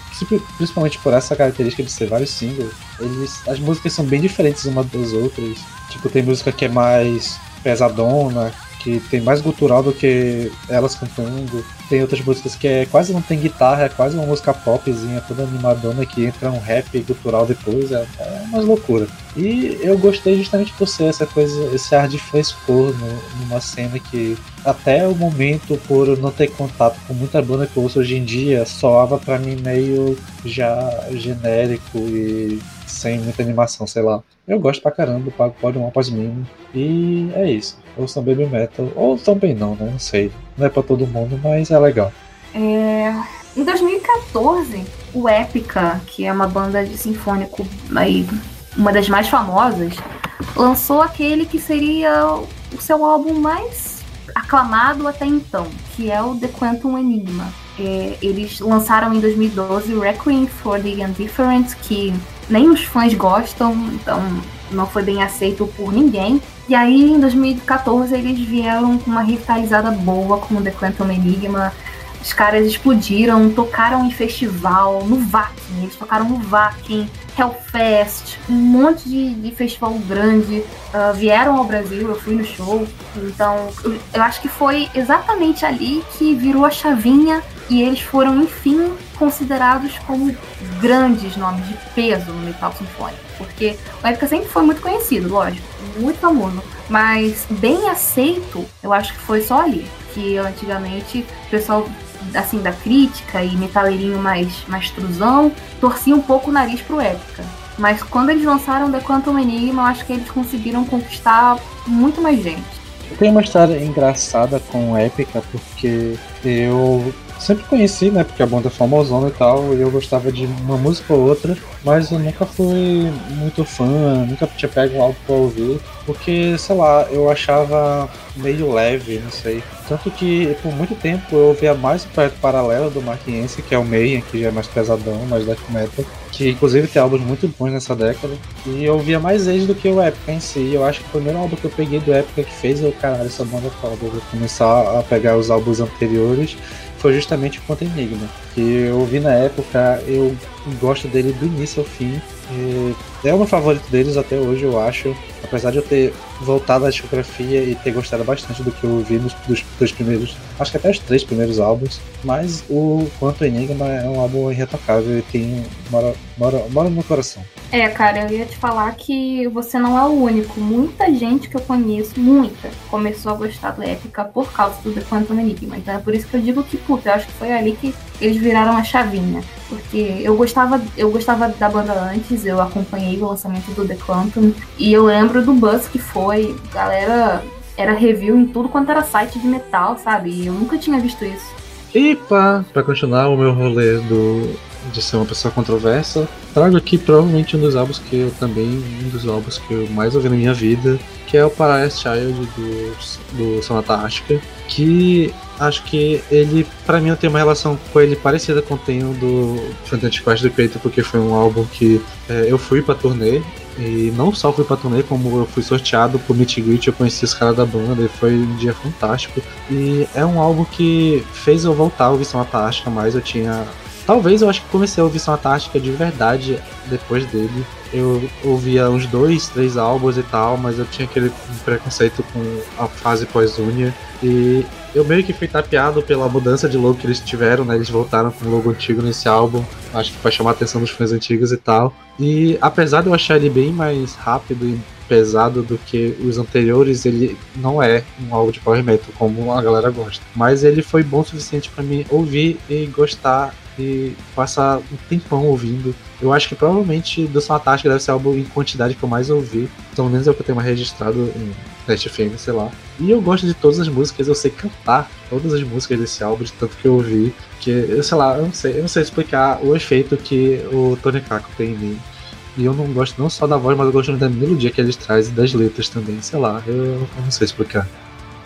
principalmente por essa característica de ser vários singles, eles, as músicas são bem diferentes umas das outras. Tipo, tem música que é mais pesadona, que tem mais gutural do que elas cantando. Tem outras músicas que é quase não tem guitarra, é quase uma música popzinha, toda animadona que entra um rap gutural depois, é, é uma loucura. E eu gostei justamente por ser essa coisa, esse ar de frescor no, numa cena que até o momento, por não ter contato com muita banda que eu ouço hoje em dia, soava para mim meio já genérico e sem muita animação, sei lá. Eu gosto pra caramba, pago pode um após mínimo. E é isso. Ouçam Baby Metal. Ou também não, né? Não sei. Não é pra todo mundo, mas é legal. É... Em 2014, o Epica, que é uma banda de sinfônico aí, uma das mais famosas, lançou aquele que seria o seu álbum mais aclamado até então, que é o The Quantum Enigma. É, eles lançaram em 2012 Requiem for the Indifferent, que nem os fãs gostam, então não foi bem aceito por ninguém. E aí, em 2014, eles vieram com uma revitalizada boa com The Quantum Enigma. Os caras explodiram, tocaram em festival, no Vakin, eles tocaram no Vakin, Hellfest, um monte de, de festival grande. Uh, vieram ao Brasil, eu fui no show. Então, eu, eu acho que foi exatamente ali que virou a chavinha e eles foram, enfim, considerados como grandes nomes de peso no metal sinfônico. Porque o Epica sempre foi muito conhecido, lógico, muito famoso. Mas bem aceito, eu acho que foi só ali. Que antigamente o pessoal assim, da crítica e metaleirinho mais, mais truzão, torcia um pouco o nariz pro Épica. Mas quando eles lançaram The Quantum Enigma, eu acho que eles conseguiram conquistar muito mais gente. Tem uma história engraçada com Épica, porque eu sempre conheci, né? Porque a banda é famosona e tal, e eu gostava de uma música ou outra, mas eu nunca fui muito fã, nunca tinha pego álbum pra ouvir. Porque, sei lá, eu achava meio leve, não sei. Tanto que por muito tempo eu ouvia mais o projeto paralelo do Marquinense, que é o Mayhem, que já é mais pesadão, mais death metal, que inclusive tem álbuns muito bons nessa década. E eu ouvia mais eles do que o Epica em si. Eu acho que o primeiro álbum que eu peguei do Epica que fez eu, caralho, essa banda é foda. Eu vou começar a pegar os álbuns anteriores foi justamente o Conta Enigma, que eu ouvi na época, eu gosto dele do início ao fim. é o meu favorito deles até hoje, eu acho. Apesar de eu ter voltado à discografia e ter gostado bastante do que eu ouvi nos dos, dos primeiros, acho que até os três primeiros álbuns, mas o Quanto Enigma é um álbum irretocável e tem mora, mora, mora no meu coração. É, cara, eu ia te falar que você não é o único. Muita gente que eu conheço, muita, começou a gostar do Épica por causa do The Quantum Enigma. Então é por isso que eu digo que, puta, eu acho que foi ali que eles viraram a chavinha. Porque eu gostava, eu gostava da banda antes, eu acompanhei o lançamento do The Quantum. E eu lembro do buzz que foi, galera era review em tudo quanto era site de metal, sabe? E eu nunca tinha visto isso. E pá, pra continuar o meu rolê do, de ser uma pessoa controversa, trago aqui provavelmente um dos álbuns que eu também, um dos álbuns que eu mais ouvi na minha vida, que é o Paradise Child do, do Sonata Ástica, que acho que ele, para mim, eu tenho uma relação com ele parecida com o tenho do Fantastic Quest do Creator, porque foi um álbum que é, eu fui pra turnê, e não só fui pra turnê, como eu fui sorteado por Meet Greet, eu conheci os caras da banda e foi um dia fantástico. E é um álbum que fez eu voltar a ouvir Ástica, mas eu tinha Talvez eu acho que comecei a ouvir Soma Tática de verdade depois dele. Eu ouvia uns dois, três álbuns e tal, mas eu tinha aquele preconceito com a fase pós-Unia. E eu meio que fui tapeado pela mudança de logo que eles tiveram, né? Eles voltaram com o logo antigo nesse álbum, acho que para chamar a atenção dos fãs antigos e tal. E apesar de eu achar ele bem mais rápido e pesado do que os anteriores, ele não é um álbum de power metal como a galera gosta. Mas ele foi bom o suficiente para mim ouvir e gostar e passar um tempão ouvindo. Eu acho que provavelmente do Tática deve ser algo em quantidade que eu mais ouvi. Pelo menos é o que eu tenho mais registrado em Test FM, sei lá. E eu gosto de todas as músicas, eu sei cantar todas as músicas desse álbum, de tanto que eu ouvi. Que, eu sei lá, eu não sei, eu não sei explicar o efeito que o Tony Kako tem em mim. E eu não gosto não só da voz, mas eu gosto da melodia que eles trazem e das letras também, sei lá, eu, eu não sei explicar.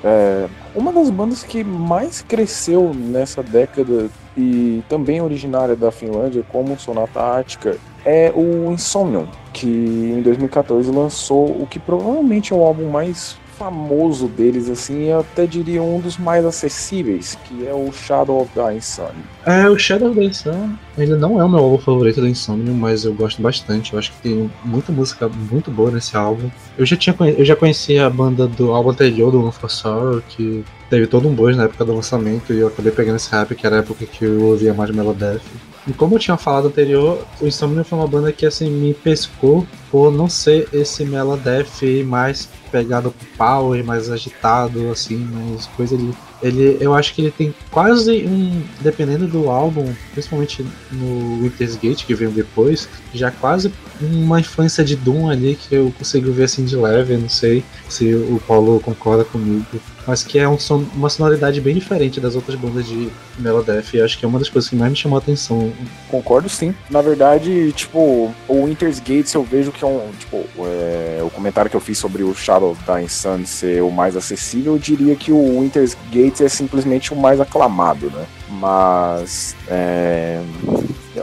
É, uma das bandas que mais cresceu nessa década e também originária da Finlândia, como Sonata Ática, é o Insomnium, que em 2014 lançou o que provavelmente é o álbum mais famoso deles, assim, eu até diria um dos mais acessíveis, que é o Shadow of the Insomnium. É, o Shadow of the Insomnium, ele não é o meu álbum favorito do Insomnium, mas eu gosto bastante, eu acho que tem muita música muito boa nesse álbum. Eu já, tinha, eu já conhecia a banda do álbum anterior, do One for Sorrow, que teve todo um buzz na época do lançamento, e eu acabei pegando esse rap, que era a época que eu ouvia mais Melodeath. E como eu tinha falado anterior, o Insomnium foi uma banda que assim me pescou por não ser esse Melodeath mais pegado pro power, mais agitado, assim, mais coisa ali. Ele, eu acho que ele tem quase um, dependendo do álbum, principalmente no Winter's Gate que veio depois, já quase uma influência de Doom ali que eu consigo ver assim de leve, não sei se o Paulo concorda comigo mas que é um som, uma sonoridade bem diferente das outras bandas de Melodeath, e acho que é uma das coisas que mais me chamou a atenção. Concordo sim. Na verdade, tipo, o Winter's Gates eu vejo que é um, tipo, é, o comentário que eu fiz sobre o Shadow Dying Sun ser o mais acessível, eu diria que o Winter's Gates é simplesmente o mais aclamado, né? Mas é,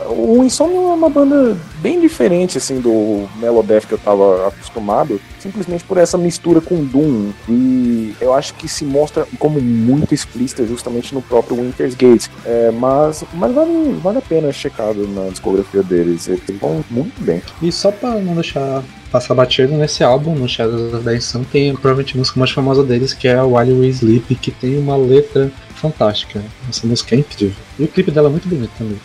o Insomnium é uma banda bem diferente assim do Melodeath que eu tava acostumado, simplesmente por essa mistura com Doom. E eu acho que se mostra como muito explícita justamente no próprio Winter's Gate. É, mas mas vale, vale a pena checar na discografia deles. Eles vão muito bem. E só pra não deixar passar batido nesse álbum, no Shadows of the Sun, tem provavelmente a música mais famosa deles, que é While We Sleep, que tem uma letra fantástica. Essa música é incrível. E o clipe dela é muito bonito também.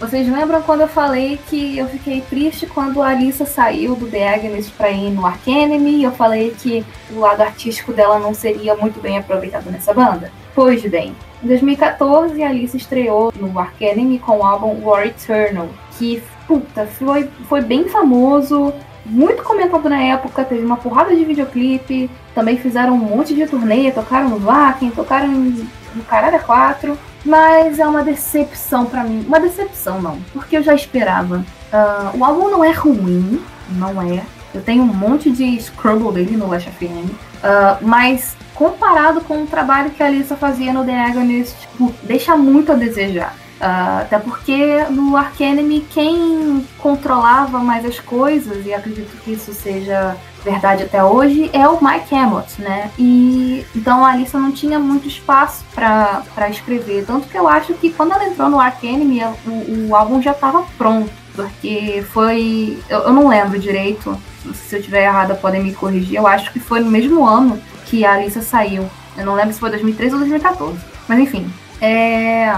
Vocês lembram quando eu falei que eu fiquei triste quando a Alissa saiu do The Agnes pra ir no Arcanemy? Eu falei que o lado artístico dela não seria muito bem aproveitado nessa banda? Pois bem, em 2014 a Alice estreou no Arcanemy com o álbum War Eternal, que, puta, foi, foi bem famoso, muito comentado na época, teve uma porrada de videoclipe, também fizeram um monte de turnê, tocaram no Wacken, tocaram no Caralho 4, mas é uma decepção para mim. Uma decepção não, porque eu já esperava. Uh, o álbum não é ruim, não é, Eu tenho um monte de scrumble dele no Last FM. Uh, mas comparado com o trabalho que a Alissa fazia no The Agonist, tipo, deixa muito a desejar. Uh, até porque no Arcanime quem controlava mais as coisas, e acredito que isso seja verdade até hoje, é o Mike Emmott, né? E então a Alissa não tinha muito espaço para escrever. Tanto que eu acho que quando ela entrou no Arcanime, o, o álbum já estava pronto. Porque foi. Eu, eu, não lembro direito. Se eu estiver errada, podem me corrigir. Eu acho que foi no mesmo ano que a Alissa saiu. Eu não lembro se foi 2013 ou 2014. Mas enfim. É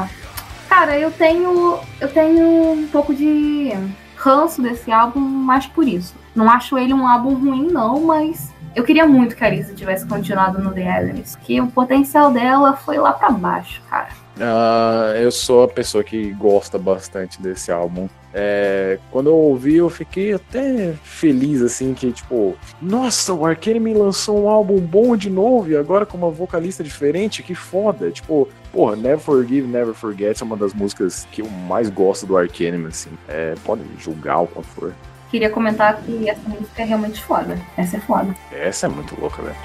Cara, eu tenho. Eu tenho um pouco de ranço desse álbum, mais por isso. Não acho ele um álbum ruim, não, mas eu queria muito que a Arisa tivesse continuado no The Elements, que o potencial dela foi lá para baixo, cara. Uh, eu sou a pessoa que gosta bastante desse álbum. É, quando eu ouvi, eu fiquei até feliz, assim, que, tipo, nossa, o Arcane me lançou um álbum bom de novo, e agora com uma vocalista diferente, que foda. Tipo, porra, Never Forgive, Never Forget é uma das músicas que eu mais gosto do Arcane, assim. É, pode julgar o quanto for. Queria comentar que essa música é realmente foda. Essa é foda. Essa é muito louca, velho.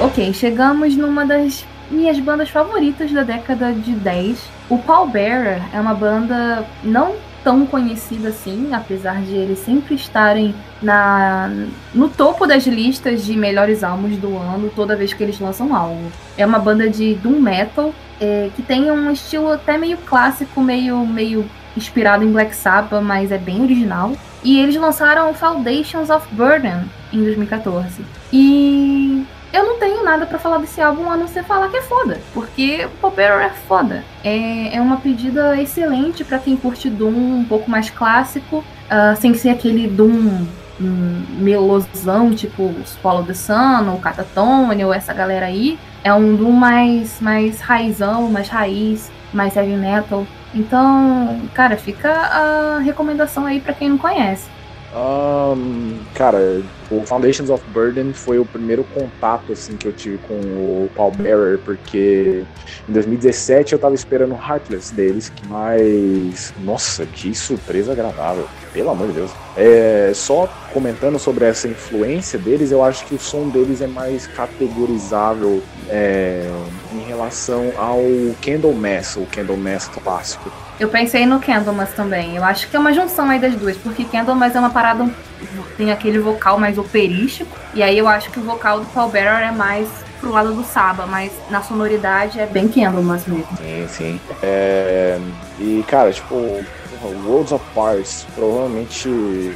Ok, chegamos numa das minhas bandas favoritas da década de 10. O Paul Bearer é uma banda não tão conhecida assim, apesar de eles sempre estarem na, no topo das listas de melhores álbuns do ano toda vez que eles lançam álbum. É uma banda de doom metal é, que tem um estilo até meio clássico, meio, meio inspirado em Black Sabbath, mas é bem original. E eles lançaram Foundations of Burden em 2014. E eu não tenho nada para falar desse álbum a não ser falar que é foda, porque Popero é foda. É, é uma pedida excelente para quem curte Doom um pouco mais clássico, uh, sem ser aquele Doom um, melosão, tipo Follow the Sun, ou Catatone, ou essa galera aí. É um Doom mais, mais raizão, mais raiz, mais heavy metal. Então, cara, fica a recomendação aí para quem não conhece. Um, cara, o Foundations of Burden foi o primeiro contato assim que eu tive com o Paul Bearer, porque em 2017 eu tava esperando Heartless deles, mas nossa, que surpresa agradável, pelo amor de Deus. É, só comentando sobre essa influência deles, eu acho que o som deles é mais categorizável é, em relação ao Candlemass, o Candlemass clássico. Eu pensei no Candlemas também. Eu acho que é uma junção aí das duas, porque Candlemas é uma parada tem aquele vocal mais operístico, e aí eu acho que o vocal do Paul Bearer é mais pro lado do Saba, mas na sonoridade é bem Candlemas mesmo. Sim, sim. É... E, cara, tipo, Worlds of Pars provavelmente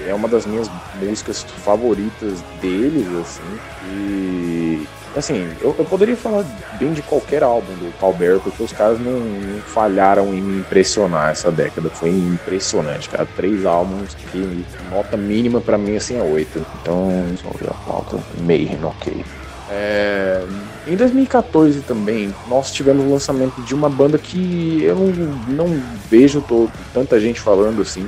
é uma das minhas músicas favoritas deles, assim, e Assim, eu, eu, poderia falar bem de qualquer álbum do Paul Bear, porque os caras não, não, falharam em me impressionar essa década. Foi impressionante, cara. Três álbuns que nota mínima para mim assim é oito. Então, só ver a pauta. Mayhem, ok. É, em 2014 também, nós tivemos o lançamento de uma banda que eu não, não vejo todo, tanta gente falando assim,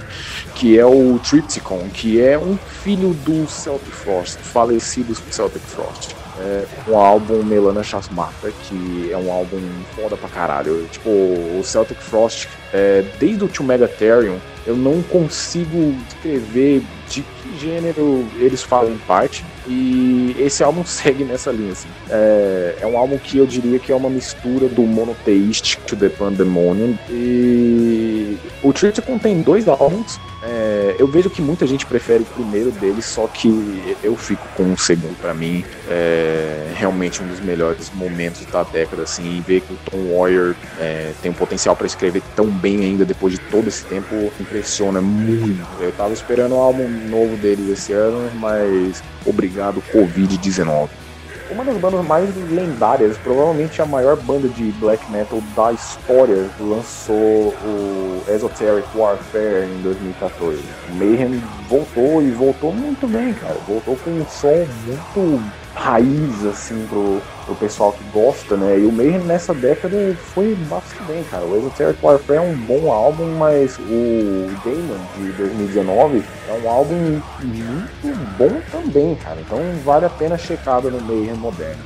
que é o Tripticon, que é um filho do Celtic Frost, falecido Celtic Frost é, um álbum Melana Chasmata, que é um álbum foda pra caralho. Tipo, o Celtic Frost, é, desde o Tio Megatherium, eu não consigo descrever de que gênero eles fazem parte. E esse álbum [laughs] segue nessa linha. Assim. É, é um álbum que eu diria que é uma mistura do Monotheistic to the Pandemonium. E o Trinity contém dois álbuns. É, eu vejo que muita gente prefere o primeiro deles, só que eu fico com o segundo para mim. É realmente um dos melhores momentos da década, assim, e ver que o Tom Warrior é, tem um potencial para escrever tão bem ainda depois de todo esse tempo impressiona muito. Eu tava esperando um álbum novo deles esse ano, mas obrigado Covid-19. Uma das bandas mais lendárias, provavelmente a maior banda de black metal da história, lançou o Esoteric Warfare em 2014. Mayhem voltou e voltou muito bem, cara. Voltou com um som muito raiz, assim, pro, pro pessoal que gosta, né? E o Mayhem nessa década foi bastante bem, cara. O Esoteric Warfare é um bom álbum, mas o Damon de 2019 é um álbum muito bom também, cara. Então vale a pena checada no Mayhem moderno.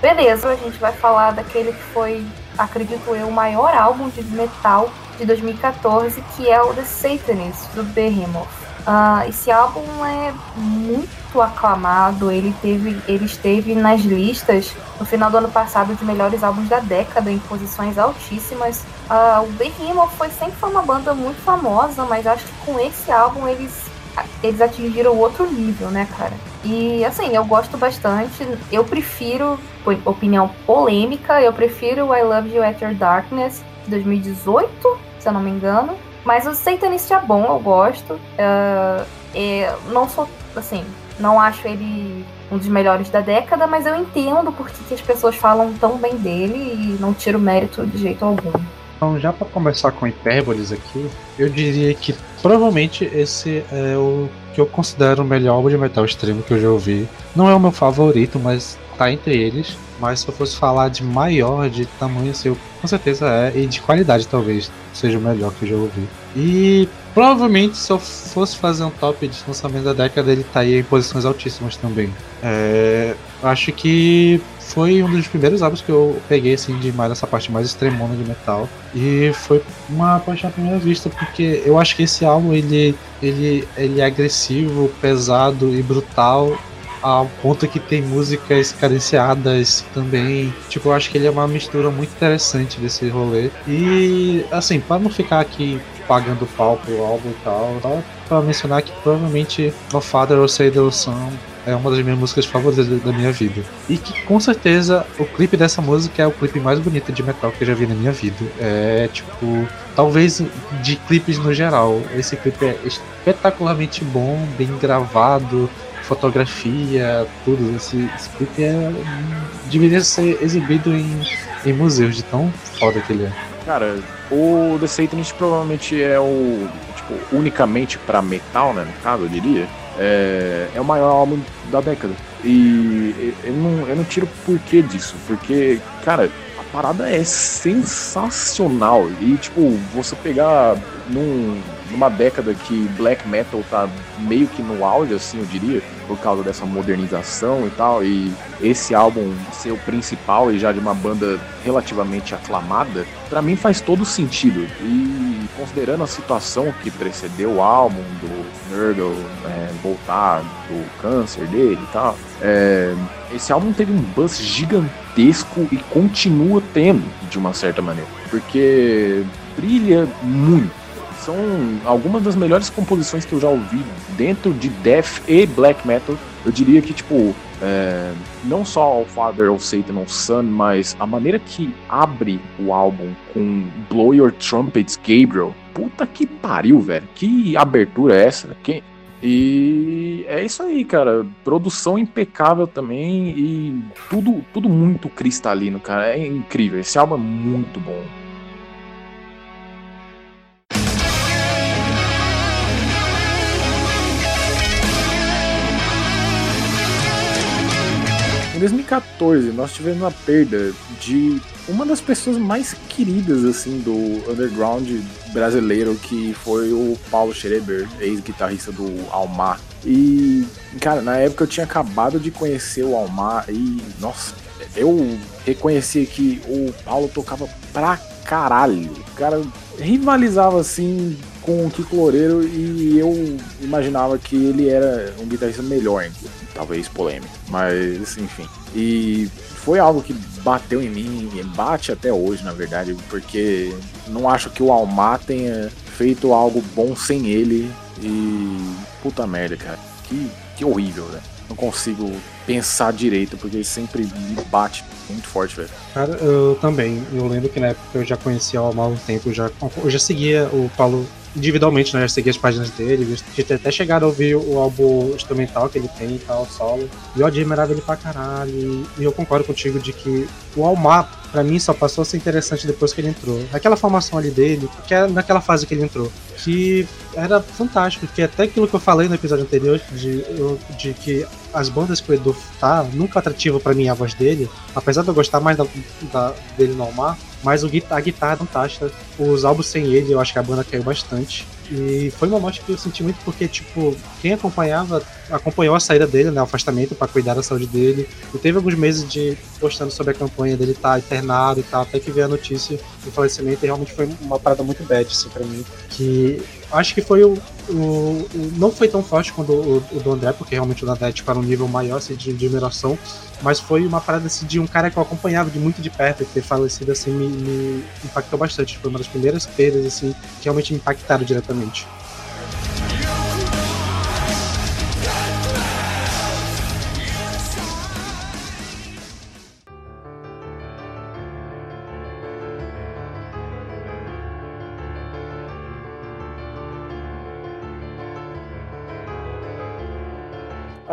Beleza, a gente vai falar daquele que foi, acredito eu, o maior álbum de metal de 2014, que é o The Satanist, do Behemoth. Uh, esse álbum é muito aclamado, ele, teve, ele esteve nas listas no final do ano passado de melhores álbuns da década, em posições altíssimas. Uh, o Behemoth foi sempre foi uma banda muito famosa, mas acho que com esse álbum eles, eles atingiram outro nível, né, cara? E assim, eu gosto bastante, eu prefiro, opinião polêmica, eu prefiro I Love You At Your Darkness de 2018, se eu não me engano. Mas o Satanist é bom, eu gosto. Uh, não sou, assim, não acho ele um dos melhores da década, mas eu entendo porque que as pessoas falam tão bem dele e não tiro mérito de jeito algum. Então, já para começar com hipérboles aqui, eu diria que provavelmente esse é o que eu considero o melhor álbum de metal extremo que eu já ouvi. Não é o meu favorito, mas tá entre eles. Mas se eu fosse falar de maior, de tamanho, assim, eu, com certeza é. E de qualidade, talvez, seja o melhor que eu já ouvi. E provavelmente, se eu fosse fazer um top de lançamento da década, ele tá aí em posições altíssimas também. É, acho que foi um dos primeiros álbuns que eu peguei, assim, de mais essa parte mais extremona de metal. E foi uma paixão à primeira vista, porque eu acho que esse álbum, ele, ele, ele é agressivo, pesado e brutal ao ponto que tem músicas cadenciadas também. Tipo, eu acho que ele é uma mistura muito interessante desse rolê. E, assim, para não ficar aqui pagando pau pro álbum e tal, dá pra mencionar que provavelmente No Father or Say the Sun é uma das minhas músicas favoritas da minha vida. E que com certeza o clipe dessa música é o clipe mais bonito de metal que eu já vi na minha vida. É tipo, talvez de clipes no geral. Esse clipe é espetacularmente bom, bem gravado, fotografia, tudo. Esse, esse clipe é, deveria ser exibido em, em museus, de tão foda que ele é. Cara, o The Satanist provavelmente é o. Tipo, unicamente pra metal, né? No caso, eu diria. É, é o maior álbum da década. E eu não, eu não tiro porquê disso. Porque, cara, a parada é sensacional. E, tipo, você pegar num, numa década que black metal tá meio que no auge, assim, eu diria, por causa dessa modernização e tal, e esse álbum ser o principal e já de uma banda relativamente aclamada, para mim faz todo sentido. E considerando a situação que precedeu o álbum, do Nurgle é, voltar do câncer dele e tal, é, esse álbum teve um buzz gigantesco e continua tendo, de uma certa maneira, porque brilha muito são algumas das melhores composições que eu já ouvi dentro de death e black metal. Eu diria que, tipo, é, não só o Father of Satan ou Son, mas a maneira que abre o álbum com Blow Your Trumpets, Gabriel. Puta que pariu, velho. Que abertura é essa? Que... E é isso aí, cara. Produção impecável também e tudo, tudo muito cristalino, cara. É incrível. Esse álbum é muito bom. Em 2014, nós tivemos a perda de uma das pessoas mais queridas assim do underground brasileiro, que foi o Paulo Schreber, ex-guitarrista do Almar. E, cara, na época eu tinha acabado de conhecer o Almar e, nossa, eu reconheci que o Paulo tocava pra caralho. O cara rivalizava assim com o Kiko Loureiro e eu imaginava que ele era um guitarrista melhor, talvez polêmico, mas enfim. E foi algo que bateu em mim, e bate até hoje, na verdade, porque não acho que o Almar tenha feito algo bom sem ele e puta merda, cara. Que, que horrível, né? Não consigo pensar direito, porque ele sempre me bate muito forte, velho. Cara, eu também. Eu lembro que na época eu já conhecia o Almar um tempo, já, eu já seguia o Paulo individualmente, né? Já segui as páginas dele, já até chegaram a ouvir o álbum instrumental que ele tem e tal, solo. E eu admirava ele pra caralho. E, eu concordo contigo de que o Almar, pra mim, só passou a ser interessante depois que ele entrou. Aquela formação ali dele, que é naquela fase que ele entrou, que era fantástico, que até aquilo que eu falei no episódio anterior, de, de que as bandas que o Edu tá, nunca atrativo para mim a voz dele, apesar de eu gostar mais da, da dele no Almar, mas o, a guitarra é fantástica. Os álbuns sem ele, eu acho que a banda caiu bastante. E foi uma morte que eu senti muito porque, tipo, quem acompanhava, acompanhou a saída dele, né, o afastamento para cuidar da saúde dele. E teve alguns meses de postando sobre a campanha dele estar tá internado e tal, até que veio a notícia do falecimento e realmente foi uma parada muito bad, assim, pra mim. Que acho que foi o, o, o, não foi tão forte quanto o, o, do André, porque realmente o André tipo, era um nível maior assim, de admiração, mas foi uma parada assim, de um cara que eu acompanhava de muito de perto e ter falecido assim me, me impactou bastante. Foi uma das primeiras perdas assim, que realmente me impactaram diretamente.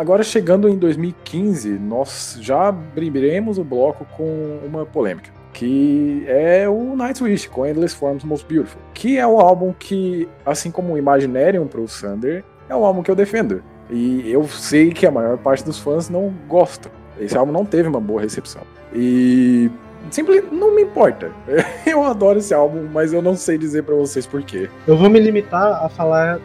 Agora, chegando em 2015, nós já abriremos o bloco com uma polêmica, que é o Nightwish, com Endless Forms Most Beautiful, que é um álbum que, assim como o Imaginarium pro Sander, é um álbum que eu defendo. E eu sei que a maior parte dos fãs não gosta. Esse álbum não teve uma boa recepção. E simplesmente não me importa. [laughs] Eu adoro esse álbum, mas eu não sei dizer para vocês por quê. Eu vou me limitar a falar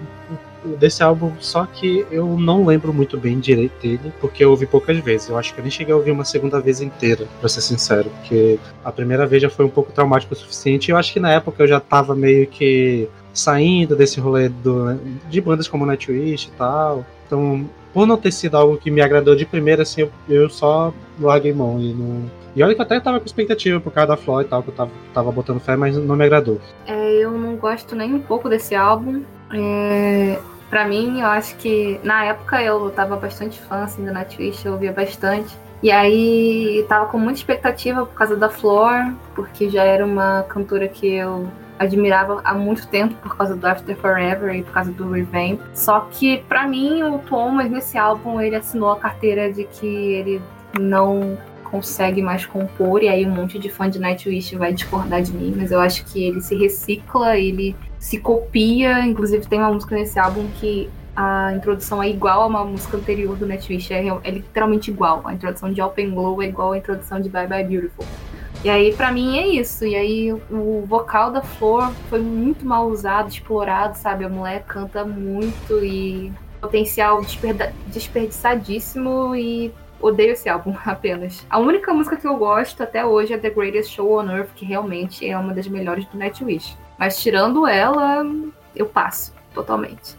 desse álbum, só que eu não lembro muito bem direito dele, porque eu ouvi poucas vezes. Eu acho que eu nem cheguei a ouvir uma segunda vez inteira, pra ser sincero, porque a primeira vez já foi um pouco traumático o suficiente. E eu acho que na época eu já tava meio que saindo desse rolê do, de bandas como Nightwish e tal. Então, por não ter sido algo que me agradou de primeira, assim, eu, eu só larguei mão e não. E olha que eu até tava com expectativa por causa da Flo e tal, que eu tava, tava botando fé, mas não me agradou. É, eu não gosto nem um pouco desse álbum. É, para mim, eu acho que na época eu tava bastante fã assim, do Nightwish, eu ouvia bastante. E aí tava com muita expectativa por causa da Flor, porque já era uma cantora que eu admirava há muito tempo por causa do After Forever e por causa do Revamp. Só que para mim o Thomas nesse álbum ele assinou a carteira de que ele não consegue mais compor, e aí um monte de fã de Nightwish vai discordar de mim, mas eu acho que ele se recicla, ele se copia, inclusive tem uma música nesse álbum que a introdução é igual a uma música anterior do Nightwish, é, é literalmente igual, a introdução de Open Glow é igual à introdução de Bye Bye Beautiful. E aí, para mim, é isso. E aí, o vocal da Flor foi muito mal usado, explorado, sabe? A mulher canta muito e potencial desperdiçadíssimo e odeio esse álbum [laughs] apenas. A única música que eu gosto até hoje é The Greatest Show on Earth, que realmente é uma das melhores do Nightwish. Mas tirando ela, eu passo totalmente.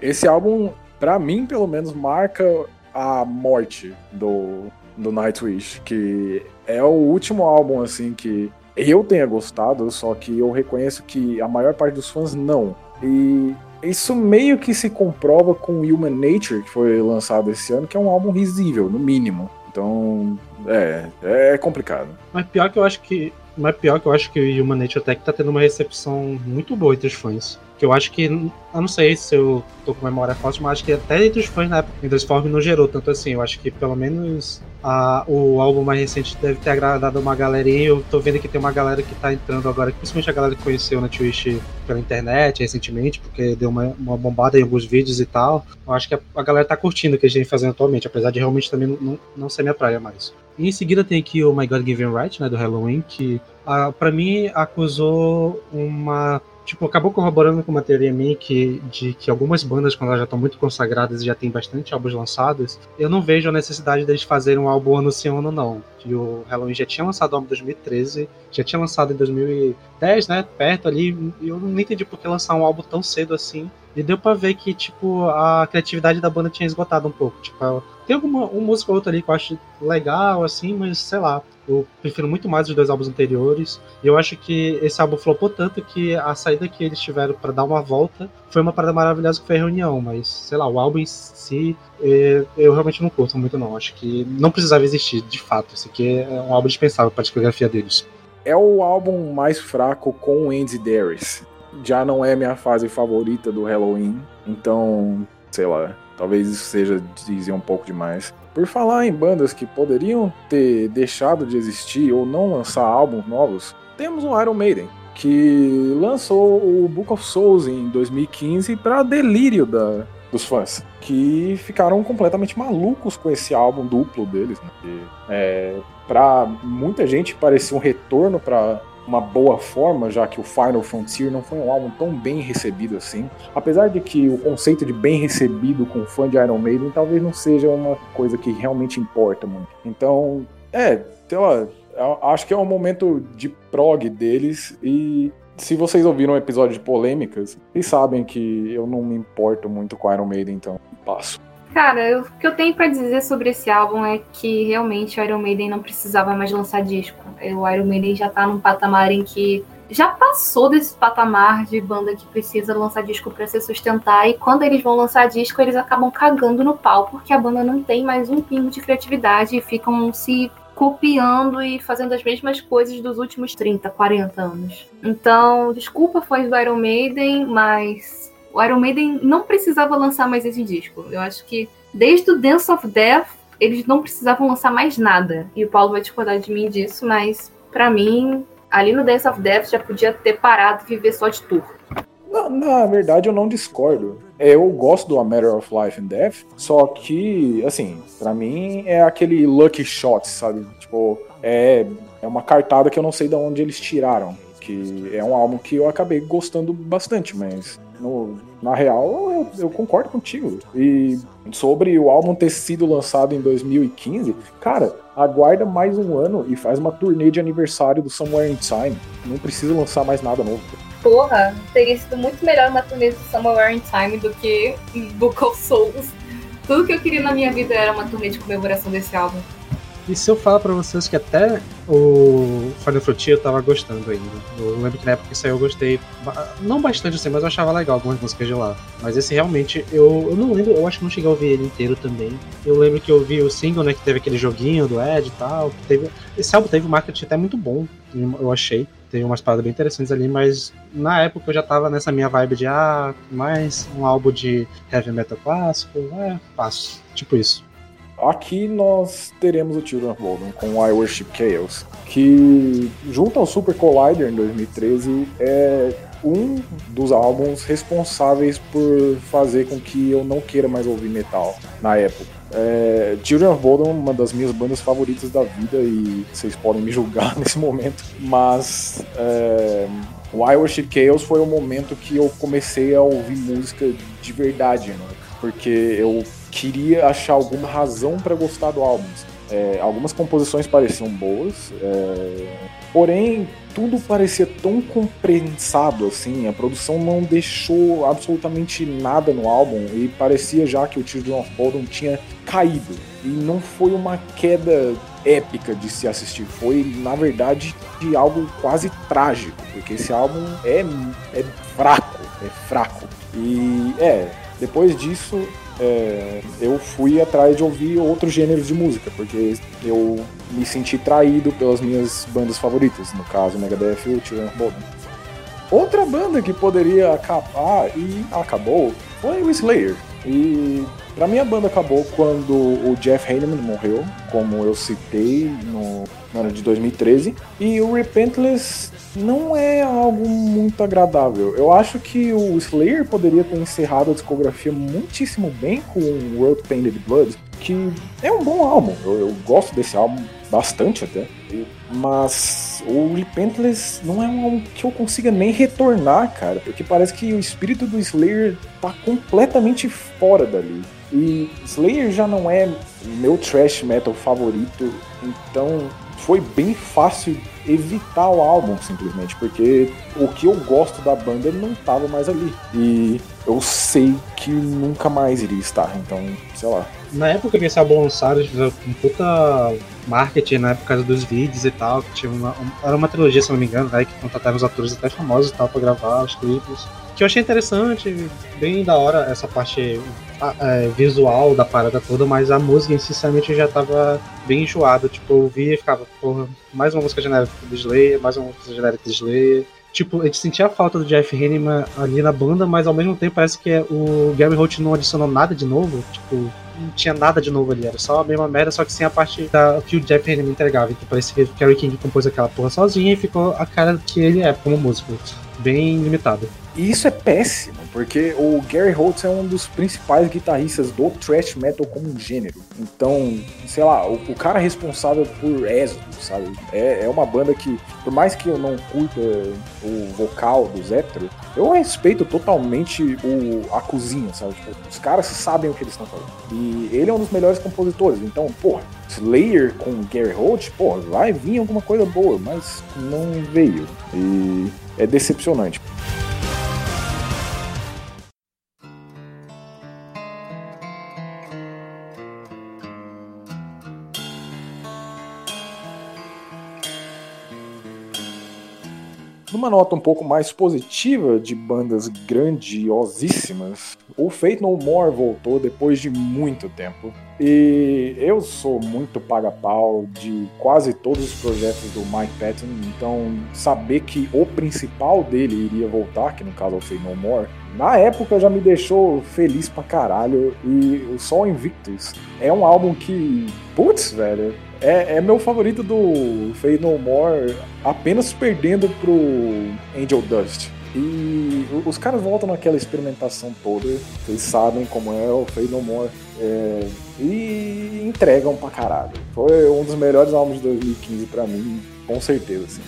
Esse álbum, para mim, pelo menos, marca a morte do, do Nightwish, que é o último álbum assim que eu tenha gostado, só que eu reconheço que a maior parte dos fãs não. E isso meio que se comprova com Human Nature, que foi lançado esse ano, que é um álbum risível, no mínimo. Então, é, é complicado. Mas pior que eu acho que. Mas pior que eu acho que o Human Nature até que tá tendo uma recepção muito boa entre os fãs. Que eu acho que. Eu não sei se eu tô com memória forte, mas acho que até entre os fãs na época, Transform não gerou tanto assim. Eu acho que pelo menos a, o álbum mais recente deve ter agradado uma galerinha. Eu tô vendo que tem uma galera que tá entrando agora, principalmente a galera que conheceu na Twitch pela internet recentemente, porque deu uma, uma bombada em alguns vídeos e tal. Eu acho que a, a galera tá curtindo o que a gente vem fazendo atualmente, apesar de realmente também não, não, ser minha praia mais. E em seguida tem aqui o My God Given Right, né, do Halloween, que a, pra mim acusou uma tipo, acabou corroborando com uma teoria minha que, de que algumas bandas, quando elas já estão muito consagradas e já tem bastante álbuns lançados, eu não vejo a necessidade deles fazerem um álbum anunciando, não. Que o Halloween já tinha lançado o álbum em 2013, já tinha lançado em 2010, né? Perto ali, e eu não entendi por que lançar um álbum tão cedo assim. E deu pra ver que, tipo, a criatividade da banda tinha esgotado um pouco. Tipo, tem alguma um música ou outra ali que eu acho legal, assim, mas sei lá. Eu prefiro muito mais os dois álbuns anteriores. E eu acho que esse álbum flopou tanto que a saída que eles tiveram para dar uma volta foi uma parada maravilhosa que foi a reunião. Mas, sei lá, o álbum em si, é, eu realmente não curto muito, não. Acho que não precisava existir, de fato. Esse aqui é um álbum dispensável para a discografia deles. É o álbum mais fraco com o Andy Darius. já não é minha fase favorita do Halloween, então, sei lá, talvez isso seja dizer um pouco demais. Por falar em bandas que poderiam ter deixado de existir ou não lançar álbuns novos, temos o Iron Maiden, que lançou o Book of Souls em 2015 para delírio da, dos fãs, que ficaram completamente malucos com esse álbum duplo deles. Né? Que, é, para muita gente parecia um retorno para uma boa forma, já que o Final Frontier não foi um álbum tão bem recebido assim. Apesar de que o conceito de bem recebido com fã de Iron Maiden talvez não seja uma coisa que realmente importa muito. Então, é, sei lá, acho que é um momento de prog deles e se vocês ouviram um episódio de polêmicas, vocês sabem que eu não me importo muito com Iron Maiden, então passo. Cara, eu, o que eu tenho para dizer sobre esse álbum é que realmente o Iron Maiden não precisava mais lançar disco. O Iron Maiden já tá num patamar em que já passou desse patamar de banda que precisa lançar disco para se sustentar e quando eles vão lançar disco eles acabam cagando no pau porque a banda não tem mais um pingo de criatividade e ficam se copiando e fazendo as mesmas coisas dos últimos 30, 40 anos. Então, desculpa fãs do Iron Maiden, mas o Iron Maiden não precisava lançar mais esse disco. Eu acho que desde o Dance of Death eles não precisavam lançar mais nada. E o Paulo vai discordar de mim disso, mas para mim, ali no Dance of Death já podia ter parado e viver só de tour. Na, na, verdade, eu não discordo. É, eu gosto do A Matter of Life and Death, só que, assim, para mim é aquele lucky shot, sabe? Tipo, é, é uma cartada que eu não sei de onde eles tiraram. Que é um álbum que eu acabei gostando bastante, mas no, na real eu, eu, concordo contigo. E sobre o álbum ter sido lançado em 2015, cara, aguarda mais um ano e faz uma turnê de aniversário do Somewhere in Time. Não precisa lançar mais nada novo porra, teria sido muito melhor uma turnê de Somewhere in Time do que Book of Souls. Tudo que eu queria na minha vida era uma turnê de comemoração desse álbum. E se eu falar pra vocês que até o Final Frontier eu tava gostando ainda. Eu lembro que na época que saiu eu gostei, não bastante assim, mas eu achava legal algumas músicas de lá. Mas esse realmente, eu, eu não lembro, eu acho que não cheguei a ouvir ele inteiro também. Eu lembro que eu vi o single, né, que teve aquele joguinho do Ed e tal. Teve, esse álbum teve um marketing até muito bom, eu achei teve umas paradas bem interessantes ali, mas na época eu já tava nessa minha vibe de ah, mais um álbum de heavy metal clássico, é, passo. Tipo isso. Aqui nós teremos o Children of Bodom com I Worship Chaos, que junto ao Super Collider em 2013 é um dos álbuns responsáveis por fazer com que eu não queira mais ouvir metal na época. É, Children of Bodom, uma das minhas bandas favoritas da vida, e vocês podem me julgar [laughs] nesse momento, mas é, o I Worship Chaos foi o momento que eu comecei a ouvir música de verdade, né? porque eu queria achar alguma razão para gostar do álbum. É, algumas composições pareciam boas, é, porém tudo parecia tão comprensado assim, a produção não deixou absolutamente nada no álbum e parecia já que o Children of Bodom tinha caído. E não foi uma queda épica de se assistir, foi na verdade de algo quase trágico, porque esse álbum é, é fraco, é fraco. E é, depois disso é, eu fui atrás de ouvir outros gêneros de música, porque eu me senti traído pelas minhas bandas favoritas, no caso Megadeth e o Children. Outra banda que poderia acabar e acabou foi o Slayer. E pra mim a banda acabou quando o Jeff Hanneman morreu, como eu citei no, ano de 2013. E o Repentless não é algo muito agradável. Eu acho que o Slayer poderia ter encerrado a discografia muitíssimo bem com World Painted Blood, que é um bom álbum. Eu, eu gosto desse álbum bastante até. Mas o Repentless não é um álbum que eu consiga nem retornar, cara. Porque parece que o espírito do Slayer tá completamente fora dali. E Slayer já não é meu trash metal favorito, então foi bem fácil evitar o álbum, simplesmente, porque o que eu gosto da banda não tava mais ali. E eu sei que nunca mais iria estar, então, sei lá. Na época que esse álbum lançado, eles fizeram um puta marketing, né, causa dos vídeos e tal, que tinha uma, era uma trilogia, se não me engano, né, que contrataram os atores até famosos e tal pra gravar os clipes. Que eu achei interessante, bem da hora essa parte é, visual da parada toda, mas a música sinceramente, já tava bem enjoada. Tipo, eu ouvia e ficava, porra, mais uma música genérica de Slayer, mais uma música genérica de Slayer. tipo, a gente sentia a falta do Jeff Hanneman ali na banda, mas ao mesmo tempo parece que o Gary Holt não adicionou nada de novo, tipo, não tinha nada de novo ali, era só a mesma merda, só que sem a parte da, que o Jeff Hanneman entregava. Então parece que o Kerry King compôs aquela porra sozinho e ficou a cara que ele é como músico, bem limitado. E isso é péssimo, porque o Gary Holtz é um dos principais guitarristas do thrash metal como um gênero. Então, sei lá, o, o cara responsável por Exodus, sabe? É, é, uma banda que, por mais que eu não curta o vocal do Zephyr, eu respeito totalmente o, a cozinha, sabe? Tipo, os caras sabem o que eles estão fazendo. E ele é um dos melhores compositores. Então, porra, Slayer com Gary Holt, porra, vai vir alguma coisa boa, mas não veio. E é decepcionante. Numa nota um pouco mais positiva de bandas grandiosíssimas, o Fate No More voltou depois de muito tempo. E eu sou muito paga-pau de quase todos os projetos do Mike Patton, então saber que o principal dele iria voltar, que no caso é o Fate No More, na época já me deixou feliz pra caralho. E o Sol Invictus é um álbum que, putz, velho, é, é, meu favorito do Fade No More, apenas perdendo pro Angel Dust. E os caras voltam naquela experimentação toda, eles sabem como é o Fade No More, é, e entregam pra caralho. Foi um dos melhores álbuns de 2015 pra mim, com certeza. Assim.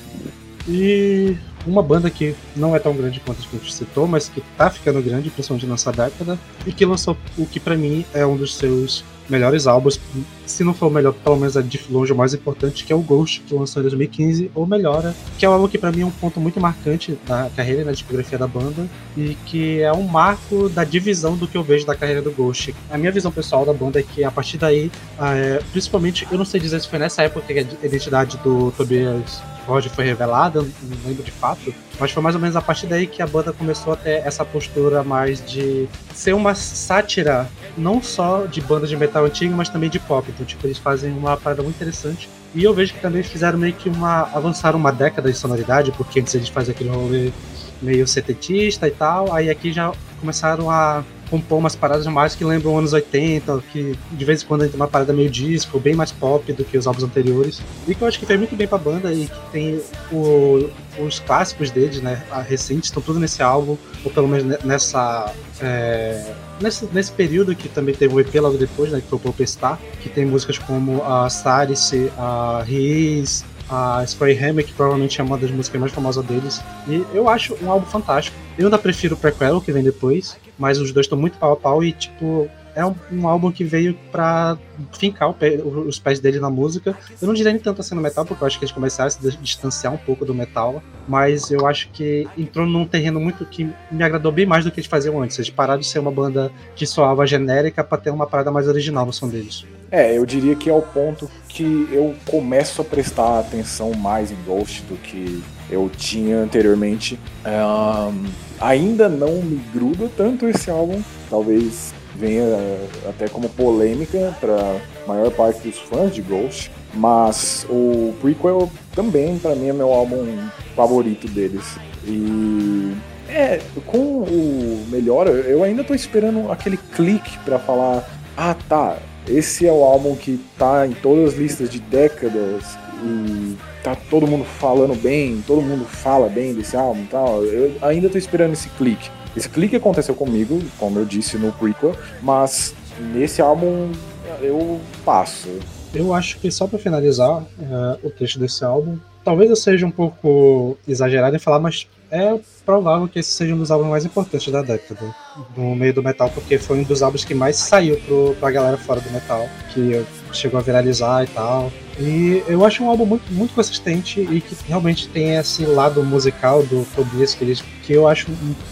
E uma banda que não é tão grande quanto a gente citou, mas que tá ficando grande, principalmente nessa década, e que lançou o que para mim é um dos seus melhores álbuns, se não for o melhor, pelo menos é de longe o mais importante, que é o Ghost, que lançou em 2015, ou Melhora, que é um álbum que para mim é um ponto muito marcante da carreira e na discografia da banda, e que é um marco da divisão do que eu vejo da carreira do Ghost. A minha visão pessoal da banda é que a partir daí, é, principalmente, eu não sei dizer se foi nessa época que a identidade do Tobias Forge foi revelada, não lembro de fato, mas foi mais ou menos a partir daí que a banda começou a ter essa postura mais de ser uma sátira, não só de banda de metal antigo, mas também de pop. Então, tipo, eles fazem uma parada muito interessante. E eu vejo que também fizeram meio que uma. avançaram uma década de sonoridade, porque antes eles faziam aquele rolê meio setentista e tal. Aí aqui já começaram a compor umas paradas mais que lembram anos 80, que de vez em quando tem uma parada meio disco, bem mais pop do que os álbuns anteriores. E que eu acho que fez muito bem pra banda e que tem o, os clássicos deles, né, recentes, estão tudo nesse álbum, ou pelo menos nessa. É, nesse, nesse período que também teve o EP logo depois, né, que foi o Popestar, que tem músicas como a Sarice, a Riz, a Spray Hammer, que provavelmente é uma das músicas mais famosas deles. E eu acho um álbum fantástico. Eu ainda prefiro o Prequel, que vem depois, mas os dois estão muito pau a pau e, tipo, é um, um álbum que veio pra fincar pé, os pés dele na música. Eu não diria nem tanto assim no metal, porque eu acho que eles começaram a se distanciar um pouco do metal, mas eu acho que entrou num terreno muito que me agradou bem mais do que eles faziam antes. Eles pararam de ser uma banda que soava genérica para ter uma parada mais original no som deles. É, eu diria que é o ponto que eu começo a prestar atenção mais em Ghost do que eu tinha anteriormente. Um, ainda não me gruda tanto esse álbum, talvez venha até como polêmica para maior parte dos fãs de Ghost, mas o prequel também para mim é meu álbum favorito deles. E é, com o melhor, eu ainda tô esperando aquele clique para falar, ah tá, esse é o álbum que tá em todas as listas de décadas e tá todo mundo falando bem, todo mundo fala bem desse álbum e tal. Eu ainda tô esperando esse clique. Esse clique aconteceu comigo, como eu disse no prequel, mas nesse álbum eu passo. Eu acho que só para finalizar uh, o texto desse álbum, talvez eu seja um pouco exagerado em falar, mas é provável que esse seja um dos álbuns mais importantes da década no meio do metal, porque foi um dos álbuns que mais saiu pro, pra galera fora do metal, que chegou a viralizar e tal. E eu acho um álbum muito, muito consistente e que realmente tem esse lado musical do Tobias que, ele, que eu acho,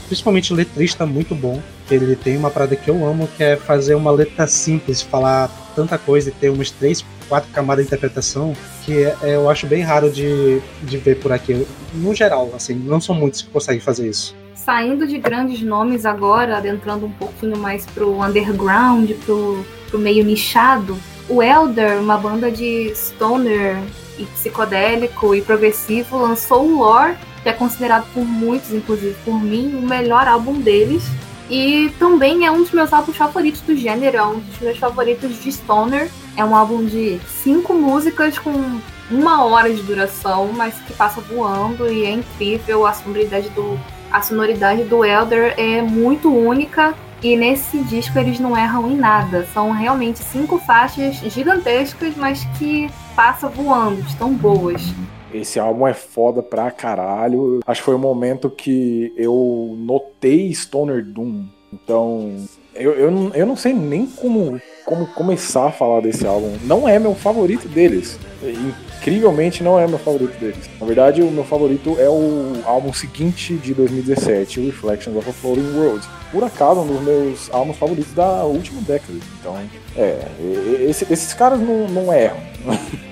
principalmente letrista, muito bom. Ele tem uma parada que eu amo, que é fazer uma letra simples, falar tanta coisa e ter umas três, quatro camadas de interpretação, que é, eu acho bem raro de, de ver por aqui. No geral, assim, não são muitos que conseguem fazer isso saindo de grandes nomes agora, adentrando um pouquinho mais pro underground, pro, pro meio nichado, o Elder, uma banda de stoner e psicodélico e progressivo, lançou o Lore que é considerado por muitos, inclusive por mim, o melhor álbum deles. E também é um dos meus álbuns favoritos do gênero, é um dos meus favoritos de Stoner. É um álbum de cinco músicas com uma hora de duração, mas que passa voando e é incrível. A sonoridade do, a sonoridade do Elder é muito única e nesse disco eles não erram em nada. São realmente cinco faixas gigantescas, mas que passa voando, estão boas. Esse álbum é foda pra caralho. Acho que foi o momento que eu notei Stoner Doom. Então, eu, eu, eu não sei nem como, como começar a falar desse álbum. Não é meu favorito deles. Incrivelmente não é meu favorito deles. Na verdade, o meu favorito é o álbum seguinte de 2017, Reflections of a Floating World. Por acaso, um dos meus álbuns favoritos da última década. Então, é, esse, esses caras não, não erram. [laughs]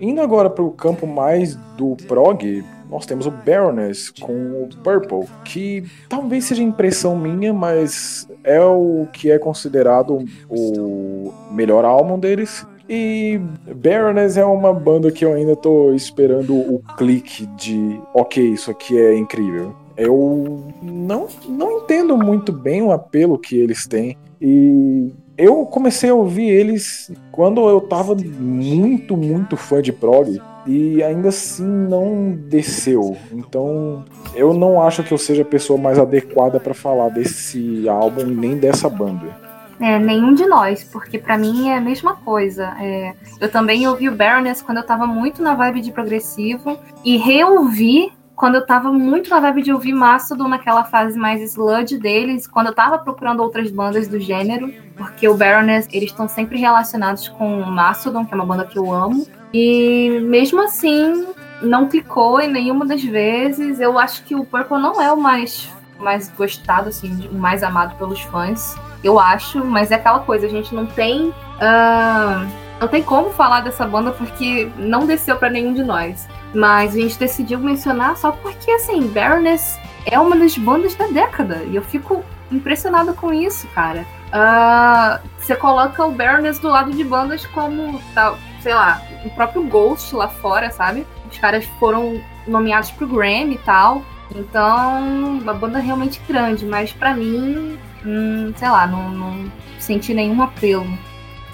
Indo agora para o campo mais do prog, nós temos o Baroness com o Purple, que talvez seja impressão minha, mas é o que é considerado o melhor álbum deles. E Baroness é uma banda que eu ainda tô esperando o clique de ok, isso aqui é incrível. Eu não, não entendo muito bem o apelo que eles têm. E eu comecei a ouvir eles quando eu tava muito, muito fã de prog e ainda assim não desceu. Então, eu não acho que eu seja a pessoa mais adequada para falar desse álbum nem dessa banda. É, nenhum de nós, porque para mim é a mesma coisa. É, eu também ouvi o Baroness quando eu tava muito na vibe de progressivo e reouvi quando eu tava muito na vibe de ouvir Mastodon naquela fase mais sludge deles, quando eu tava procurando outras bandas do gênero, porque o Baroness, eles estão sempre relacionados com Mastodon, que é uma banda que eu amo, e mesmo assim não clicou em nenhuma das vezes. Eu acho que o Purple não é o mais mais gostado assim, o mais amado pelos fãs. Eu acho, mas é aquela coisa, a gente não tem uh, não tem como falar dessa banda porque não desceu para nenhum de nós. Mas a gente decidiu mencionar só porque, assim, Baroness é uma das bandas da década. E eu fico impressionada com isso, cara. Uh, você coloca o Baroness do lado de bandas como, tá, sei lá, o próprio Ghost lá fora, sabe? Os caras foram nomeados pro Grammy e tal. Então, uma banda realmente grande, mas para mim, hum, sei lá, não, não senti nenhum apelo.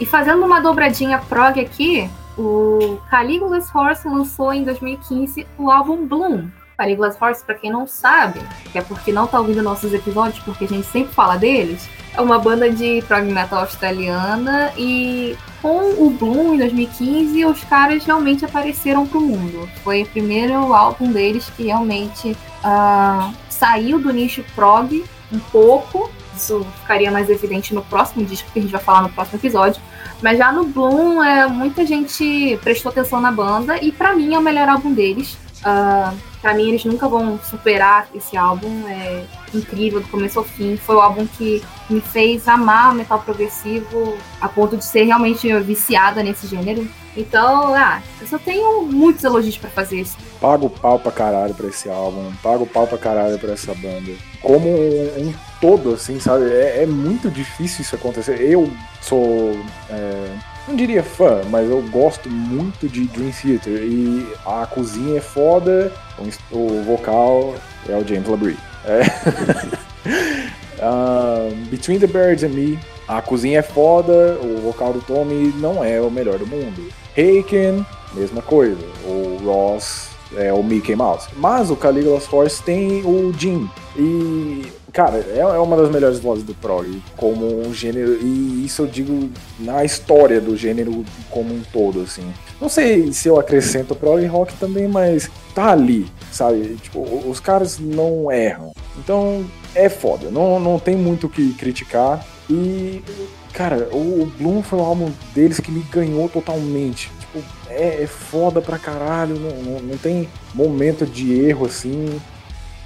E fazendo uma dobradinha prog aqui, o Caligula's Horse lançou em 2015 o álbum Bloom. Caligula's Horse, para quem não sabe, que é porque não tá ouvindo nossos episódios, porque a gente sempre fala deles, é uma banda de prog metal australiana e com o Bloom em 2015 os caras realmente apareceram pro mundo. Foi o primeiro álbum deles que realmente uh, saiu do nicho prog um pouco. Isso ficaria mais evidente no próximo disco que a gente vai falar no próximo episódio mas já no Bloom, é, muita gente prestou atenção na banda e para mim é o melhor álbum deles. Uh, para mim eles nunca vão superar esse álbum, é incrível do começo ao fim. Foi o álbum que me fez amar metal progressivo a ponto de ser realmente viciada nesse gênero. Então, ah, eu só tenho muitos elogios para fazer isso. Pago pau pra caralho pra esse álbum, pago pau pra caralho pra essa banda. Como um todo, assim, sabe? É, é, muito difícil isso acontecer. Eu sou. É, não diria fã, mas eu gosto muito de Dream Theater. E a cozinha é foda, o vocal é o James LaBrie. É. uh, [laughs] Between the Birds and Me, a cozinha é foda, o vocal do Tommy não é o melhor do mundo. Haken, mesma coisa. O Ross é o Mickey Mouse. Mas o Caligula's Horse tem o Jim. E Cara, é, é uma das melhores vozes do prog como um gênero, e isso eu digo na história do gênero como um todo, assim. Não sei se eu acrescento prog rock também, mas tá ali, sabe? Tipo, os caras não erram. Então, é foda, não, não tem muito o que criticar. E, cara, o Bloom foi um álbum deles que me ganhou totalmente. Tipo, é, é foda pra caralho, não, não, não tem momento de erro assim.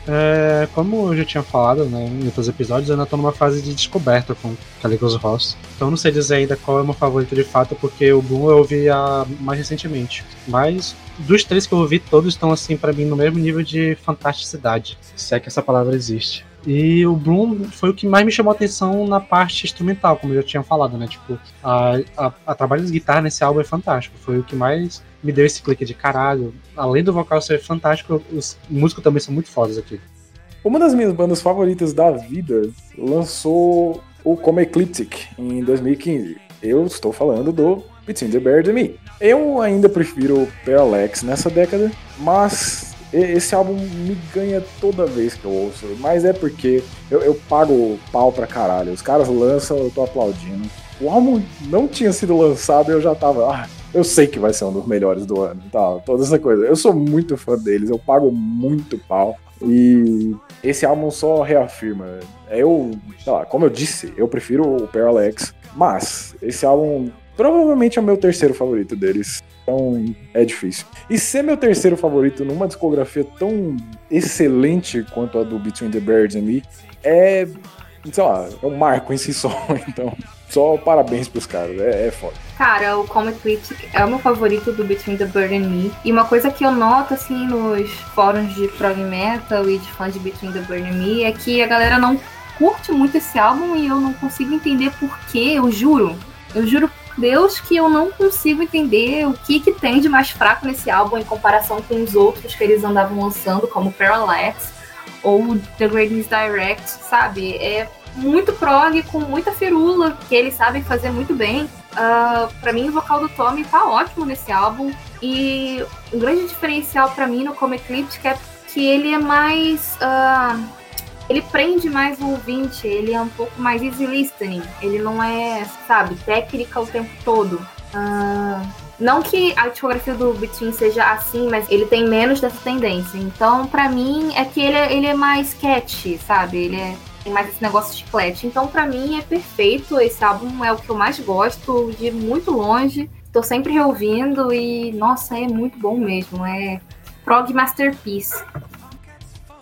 É, como eu já tinha falado né, em outros episódios, eu ainda tô numa fase de descoberta com Caligula's Ross. Então não sei dizer ainda qual é o meu favorito de fato, porque o Boom eu ouvi a, mais recentemente. Mas dos três que eu ouvi, todos estão assim para mim no mesmo nível de fantasticidade, se é que essa palavra existe. E o Bloom foi o que mais me chamou a atenção na parte instrumental, como eu já tinha falado, né? Tipo, a, a, a trabalho de guitarra nesse álbum é fantástico. Foi o que mais me deu esse clique de caralho. Além do vocal ser fantástico, os músicos também são muito fodas aqui. Uma das minhas bandas favoritas da vida lançou o Como Ecliptic em 2015. Eu estou falando do Between the Bird and Me. Eu ainda prefiro Parallax nessa década, mas esse álbum me ganha toda vez que eu ouço. Mas é porque eu, eu pago pau pra caralho. Os caras lançam, eu tô aplaudindo. O álbum não tinha sido lançado e eu já tava. Ah, eu sei que vai ser um dos melhores do ano, tá? Toda essa coisa. Eu sou muito fã deles, eu pago muito pau. E esse álbum só reafirma. Eu, sei lá, como eu disse, eu prefiro o Parallax, mas esse álbum provavelmente é o meu terceiro favorito deles. Então é difícil. E ser meu terceiro favorito numa discografia tão excelente quanto a do Between the Birds and Me é, sei lá, é um marco em si só. [laughs] Então, só parabéns pros caras, é, é foda. Cara, o Comet Critic é o meu favorito do Between the Bird and Me. E uma coisa que eu noto, assim, nos fóruns de prog metal e de fãs de Between the Bird and Me é que a galera não curte muito esse álbum e eu não consigo entender porquê, eu juro. Eu juro Deus que eu não consigo entender o que, que tem de mais fraco nesse álbum em comparação com os outros que eles andavam lançando, como Parallax ou The Greatness Direct, sabe? É muito prog, com muita firula, que eles sabem fazer muito bem. Uh, para mim, o vocal do Tommy tá ótimo nesse álbum. E um grande diferencial para mim no Come Eclipse é que ele é mais. Uh, ele prende mais o ouvinte, ele é um pouco mais easy listening. Ele não é, sabe, técnica o tempo todo. Uh, não que a discografia do Between seja assim, mas ele tem menos dessa tendência. Então, para mim, é que ele é, ele é mais catchy, sabe? Ele é, tem mais esse negócio de chiclete. Então, para mim, é perfeito. Esse álbum é o que eu mais gosto, de muito longe. Tô sempre reouvindo e, nossa, é muito bom mesmo. É prog masterpiece.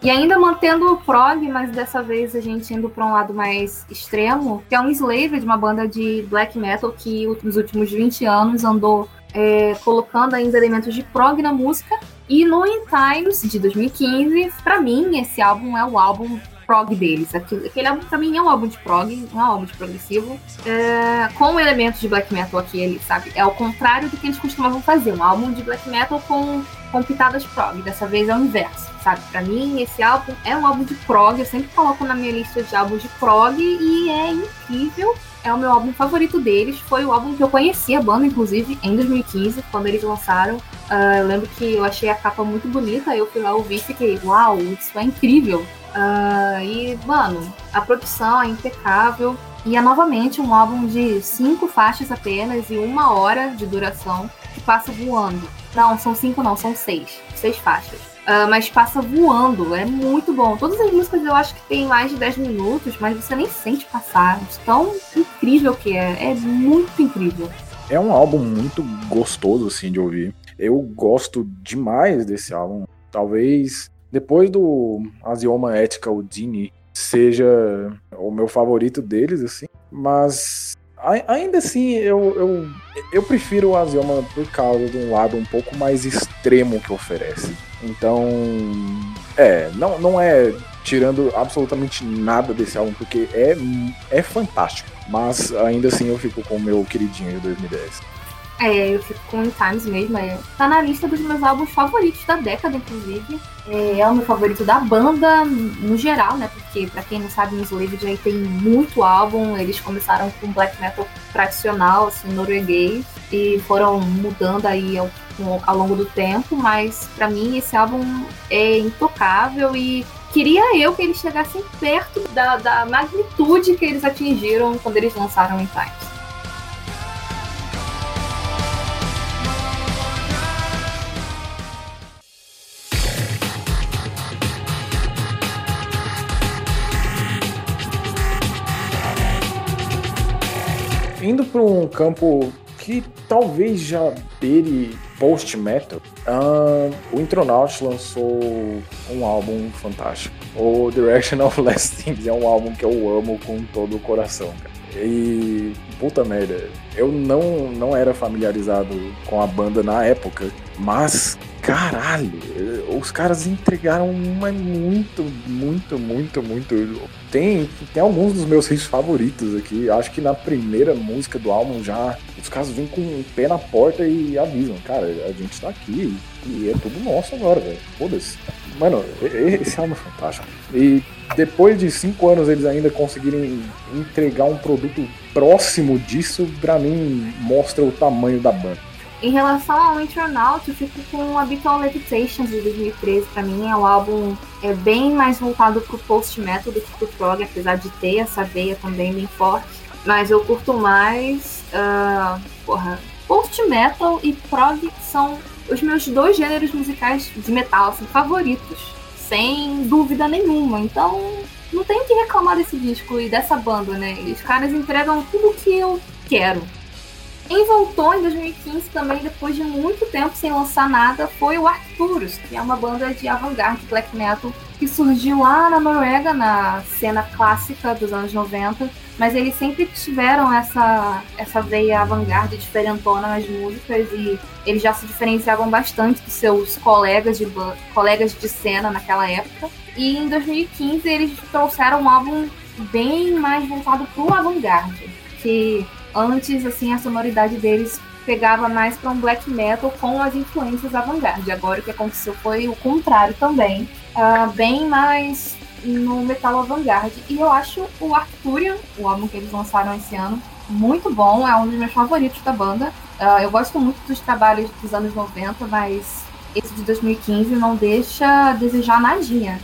E ainda mantendo o prog, mas dessa vez a gente indo para um lado mais extremo, que é um Slave, de uma banda de black metal que nos últimos 20 anos andou é, colocando ainda elementos de prog na música. E no In Times, de 2015, para mim, esse álbum é o álbum prog deles. Aquele, aquele álbum pra mim é um álbum de prog, não é um álbum de progressivo, é, com elementos de black metal aqui, ele, sabe? É o contrário do que eles costumavam fazer, um álbum de black metal com, com pitadas prog. Dessa vez é o inverso, sabe? Pra mim, esse álbum é um álbum de prog, eu sempre coloco na minha lista de álbuns de prog e é incrível. É o meu álbum favorito deles. Foi o álbum que eu conheci a banda, inclusive, em 2015, quando eles lançaram. Uh, eu lembro que eu achei a capa muito bonita, eu fui lá ouvir e fiquei, uau, isso é incrível. Uh, e, mano, a produção é impecável. E é novamente um álbum de cinco faixas apenas e uma hora de duração que passa voando. Não, são cinco não, são seis. Seis faixas. Uh, mas passa voando, é muito bom. Todas as músicas eu acho que tem mais de 10 minutos, mas você nem sente passar. Tão incrível que é. É muito incrível. É um álbum muito gostoso, assim, de ouvir. Eu gosto demais desse álbum. Talvez depois do Asioma Ethical Dini seja o meu favorito deles, assim. Mas ainda assim, eu, eu, eu prefiro o Asioma por causa de um lado um pouco mais extremo que oferece. Então, é, não, não é tirando absolutamente nada desse álbum, porque é, é fantástico. Mas ainda assim eu fico com o meu queridinho de 2010. É, eu fico com In Times mesmo. É, tá na lista dos meus álbuns favoritos da década, inclusive. É, é, o meu favorito da banda, no geral, né? Porque, pra quem não sabe, os Slave já tem muito álbum. Eles começaram com black metal tradicional, assim, norueguês. E foram mudando aí ao, ao longo do tempo. Mas, para mim, esse álbum é intocável e queria eu que eles chegassem perto da, da magnitude que eles atingiram quando eles lançaram In Times. Indo para um campo que talvez já beire post-metal, uh, o Intronaut lançou um álbum fantástico. O Direction of Last Things é um álbum que eu amo com todo o coração, cara. E puta merda, eu não, não era familiarizado com a banda na época Mas, caralho, os caras entregaram uma muito, muito, muito, muito. Tem, tem alguns dos meus riffs favoritos aqui. Acho que na primeira música do álbum já os caras vêm com o pé na porta e avisam, cara, a gente tá aqui e é tudo nosso agora, velho. Foda-se. Mano, esse álbum é fantástico. E depois de cinco anos eles ainda conseguirem entregar um produto próximo disso, pra mim mostra o tamanho da banda. Em relação ao Intronaut, eu fico com Habitual Levitations de 2013. Pra mim é um álbum é bem mais voltado pro post-metal do que pro prog, apesar de ter essa veia também bem forte. Mas eu curto mais. Uh, porra, post-metal e prog são os meus dois gêneros musicais de metal assim, favoritos. Sem dúvida nenhuma. Então, não tem que reclamar desse disco e dessa banda, né? Os caras entregam tudo o que eu quero. Quem voltou em 2015 também, depois de muito tempo sem lançar nada, foi o Arcturus, que é uma banda de avant-garde black metal que surgiu lá na Noruega, na cena clássica dos anos 90, mas eles sempre tiveram essa, essa veia avant-garde diferentona nas músicas e eles já se diferenciavam bastante dos seus colegas de, colegas de cena naquela época. E em 2015 eles trouxeram um álbum bem mais voltado para o avant-garde, que Antes, assim, a sonoridade deles pegava mais para um black metal com as influências avant-garde. Agora o que aconteceu foi o contrário também, uh, bem mais no metal avant-garde. E eu acho o Arcturian, o álbum que eles lançaram esse ano, muito bom, é um dos meus favoritos da banda. Uh, eu gosto muito dos trabalhos dos anos 90, mas esse de 2015 não deixa a desejar nadinha.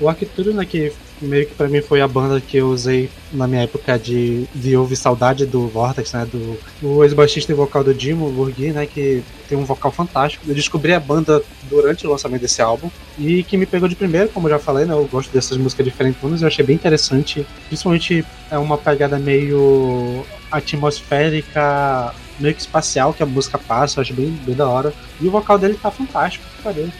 O Arcturian, né, que meio que para mim foi a banda que eu usei na minha época de, de ouvir saudade do Vortex, né? Do, do ex-baixista e vocal do Dimo Burgui, né? Que tem um vocal fantástico. Eu descobri a banda durante o lançamento desse álbum e que me pegou de primeiro, como eu já falei, né? Eu gosto dessas músicas diferentes, eu achei bem interessante. Principalmente é uma pegada meio atmosférica, meio que espacial que a música passa, eu acho bem, bem da hora. E o vocal dele tá fantástico, parei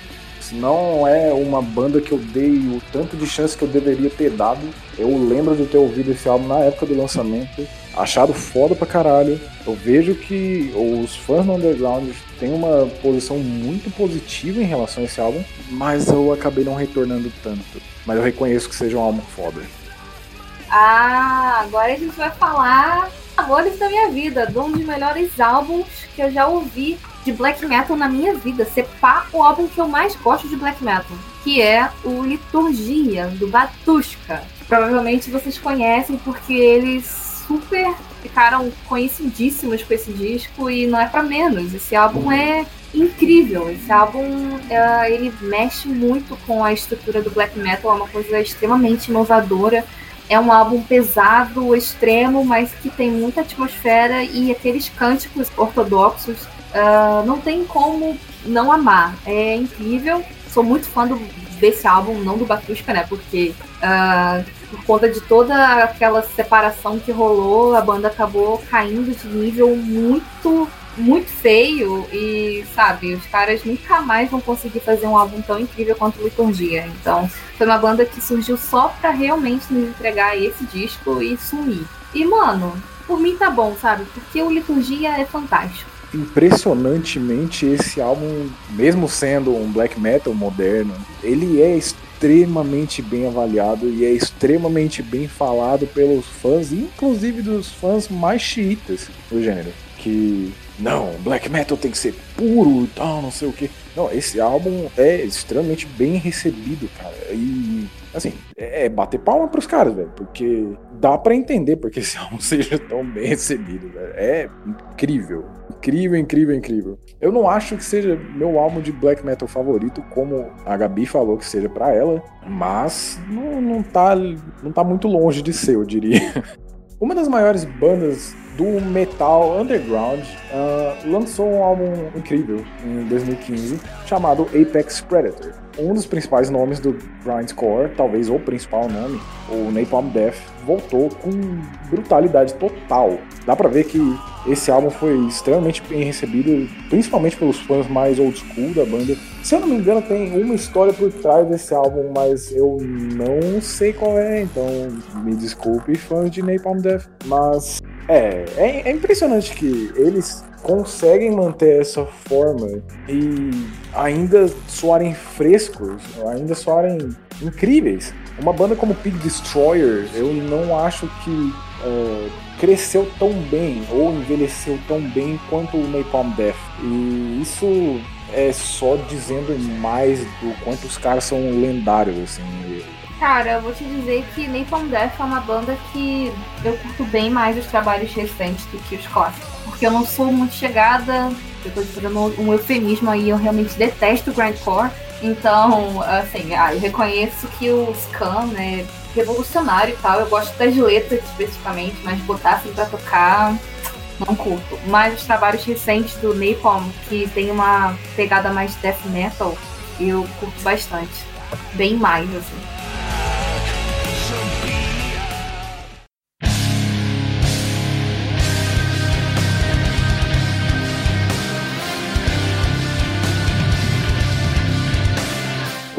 não é uma banda que eu dei o tanto de chance que eu deveria ter dado. Eu lembro de ter ouvido esse álbum na época do lançamento, achado foda pra caralho. Eu vejo que os fãs do Underground têm uma posição muito positiva em relação a esse álbum, mas eu acabei não retornando tanto. Mas eu reconheço que seja um álbum foda. Ah, agora a gente vai falar Amores da Minha Vida, de um dos melhores álbuns que eu já ouvi de black metal na minha vida. Pá, o álbum que eu mais gosto de black metal, que é o Liturgia, do Batushka. Provavelmente vocês conhecem porque eles super ficaram conhecidíssimos com esse disco e não é para menos. Esse álbum é incrível. Esse álbum é, ele mexe muito com a estrutura do black metal, é uma coisa extremamente inovadora. É um álbum pesado, extremo, mas que tem muita atmosfera e aqueles cânticos ortodoxos uh, não tem como não amar. É incrível. Sou muito fã do, desse álbum, não do Batushka, né? Porque uh, por conta de toda aquela separação que rolou, a banda acabou caindo de nível muito, muito feio. E, sabe, os caras nunca mais vão conseguir fazer um álbum tão incrível quanto Liturgia. Então, foi uma banda que surgiu só pra realmente nos entregar esse disco e sumir. E, mano, por mim tá bom, sabe? Porque o Liturgia é fantástico impressionantemente esse álbum, mesmo sendo um black metal moderno, ele é extremamente bem avaliado e é extremamente bem falado pelos fãs, inclusive dos fãs mais chiitas do gênero, que não, black metal tem que ser puro e tal, não sei o que. Não, esse álbum é extremamente bem recebido, cara. E assim, é, é bater palma pros caras, velho, porque dá para entender porque esse álbum [laughs] seja tão bem recebido, velho. É incrível. Incrível, incrível, incrível. Eu não acho que seja meu álbum de black metal favorito, como a Gabi falou que seja para ela, mas não, não, tá, não tá muito longe de ser, eu diria. [laughs] Uma das maiores bandas do metal underground uh, lançou um álbum incrível em 2015 chamado Apex Predator um dos principais nomes do grindcore, talvez o principal nome, o Napalm Death, voltou com brutalidade total. Dá pra ver que esse álbum foi extremamente bem recebido, principalmente pelos fãs mais old school da banda. Se eu não me engano, tem uma história por trás desse álbum, mas eu não sei qual é, então me desculpe, fãs de Napalm Death. Mas É, é, é impressionante que eles conseguem manter essa forma e ainda soarem frescos, ainda soarem incríveis. Uma banda como Pig Destroyer, eu não acho que é, cresceu tão bem ou envelheceu tão bem quanto o Napalm Death. E isso é só dizendo mais do quanto os caras são lendários, assim. Cara, eu vou te dizer que Napalm Death é uma banda que eu curto bem mais os trabalhos recentes do que os clássicos. Porque eu não sou muito chegada, eu tô fazendo um eufemismo aí, eu realmente detesto grindcore. Então, assim, ah, eu reconheço que o Scan é revolucionário e tal. Eu gosto das letras especificamente, mas botar assim pra tocar, não curto. Mas os trabalhos recentes do Napalm, que tem uma pegada mais death metal, eu curto bastante. Bem mais, assim.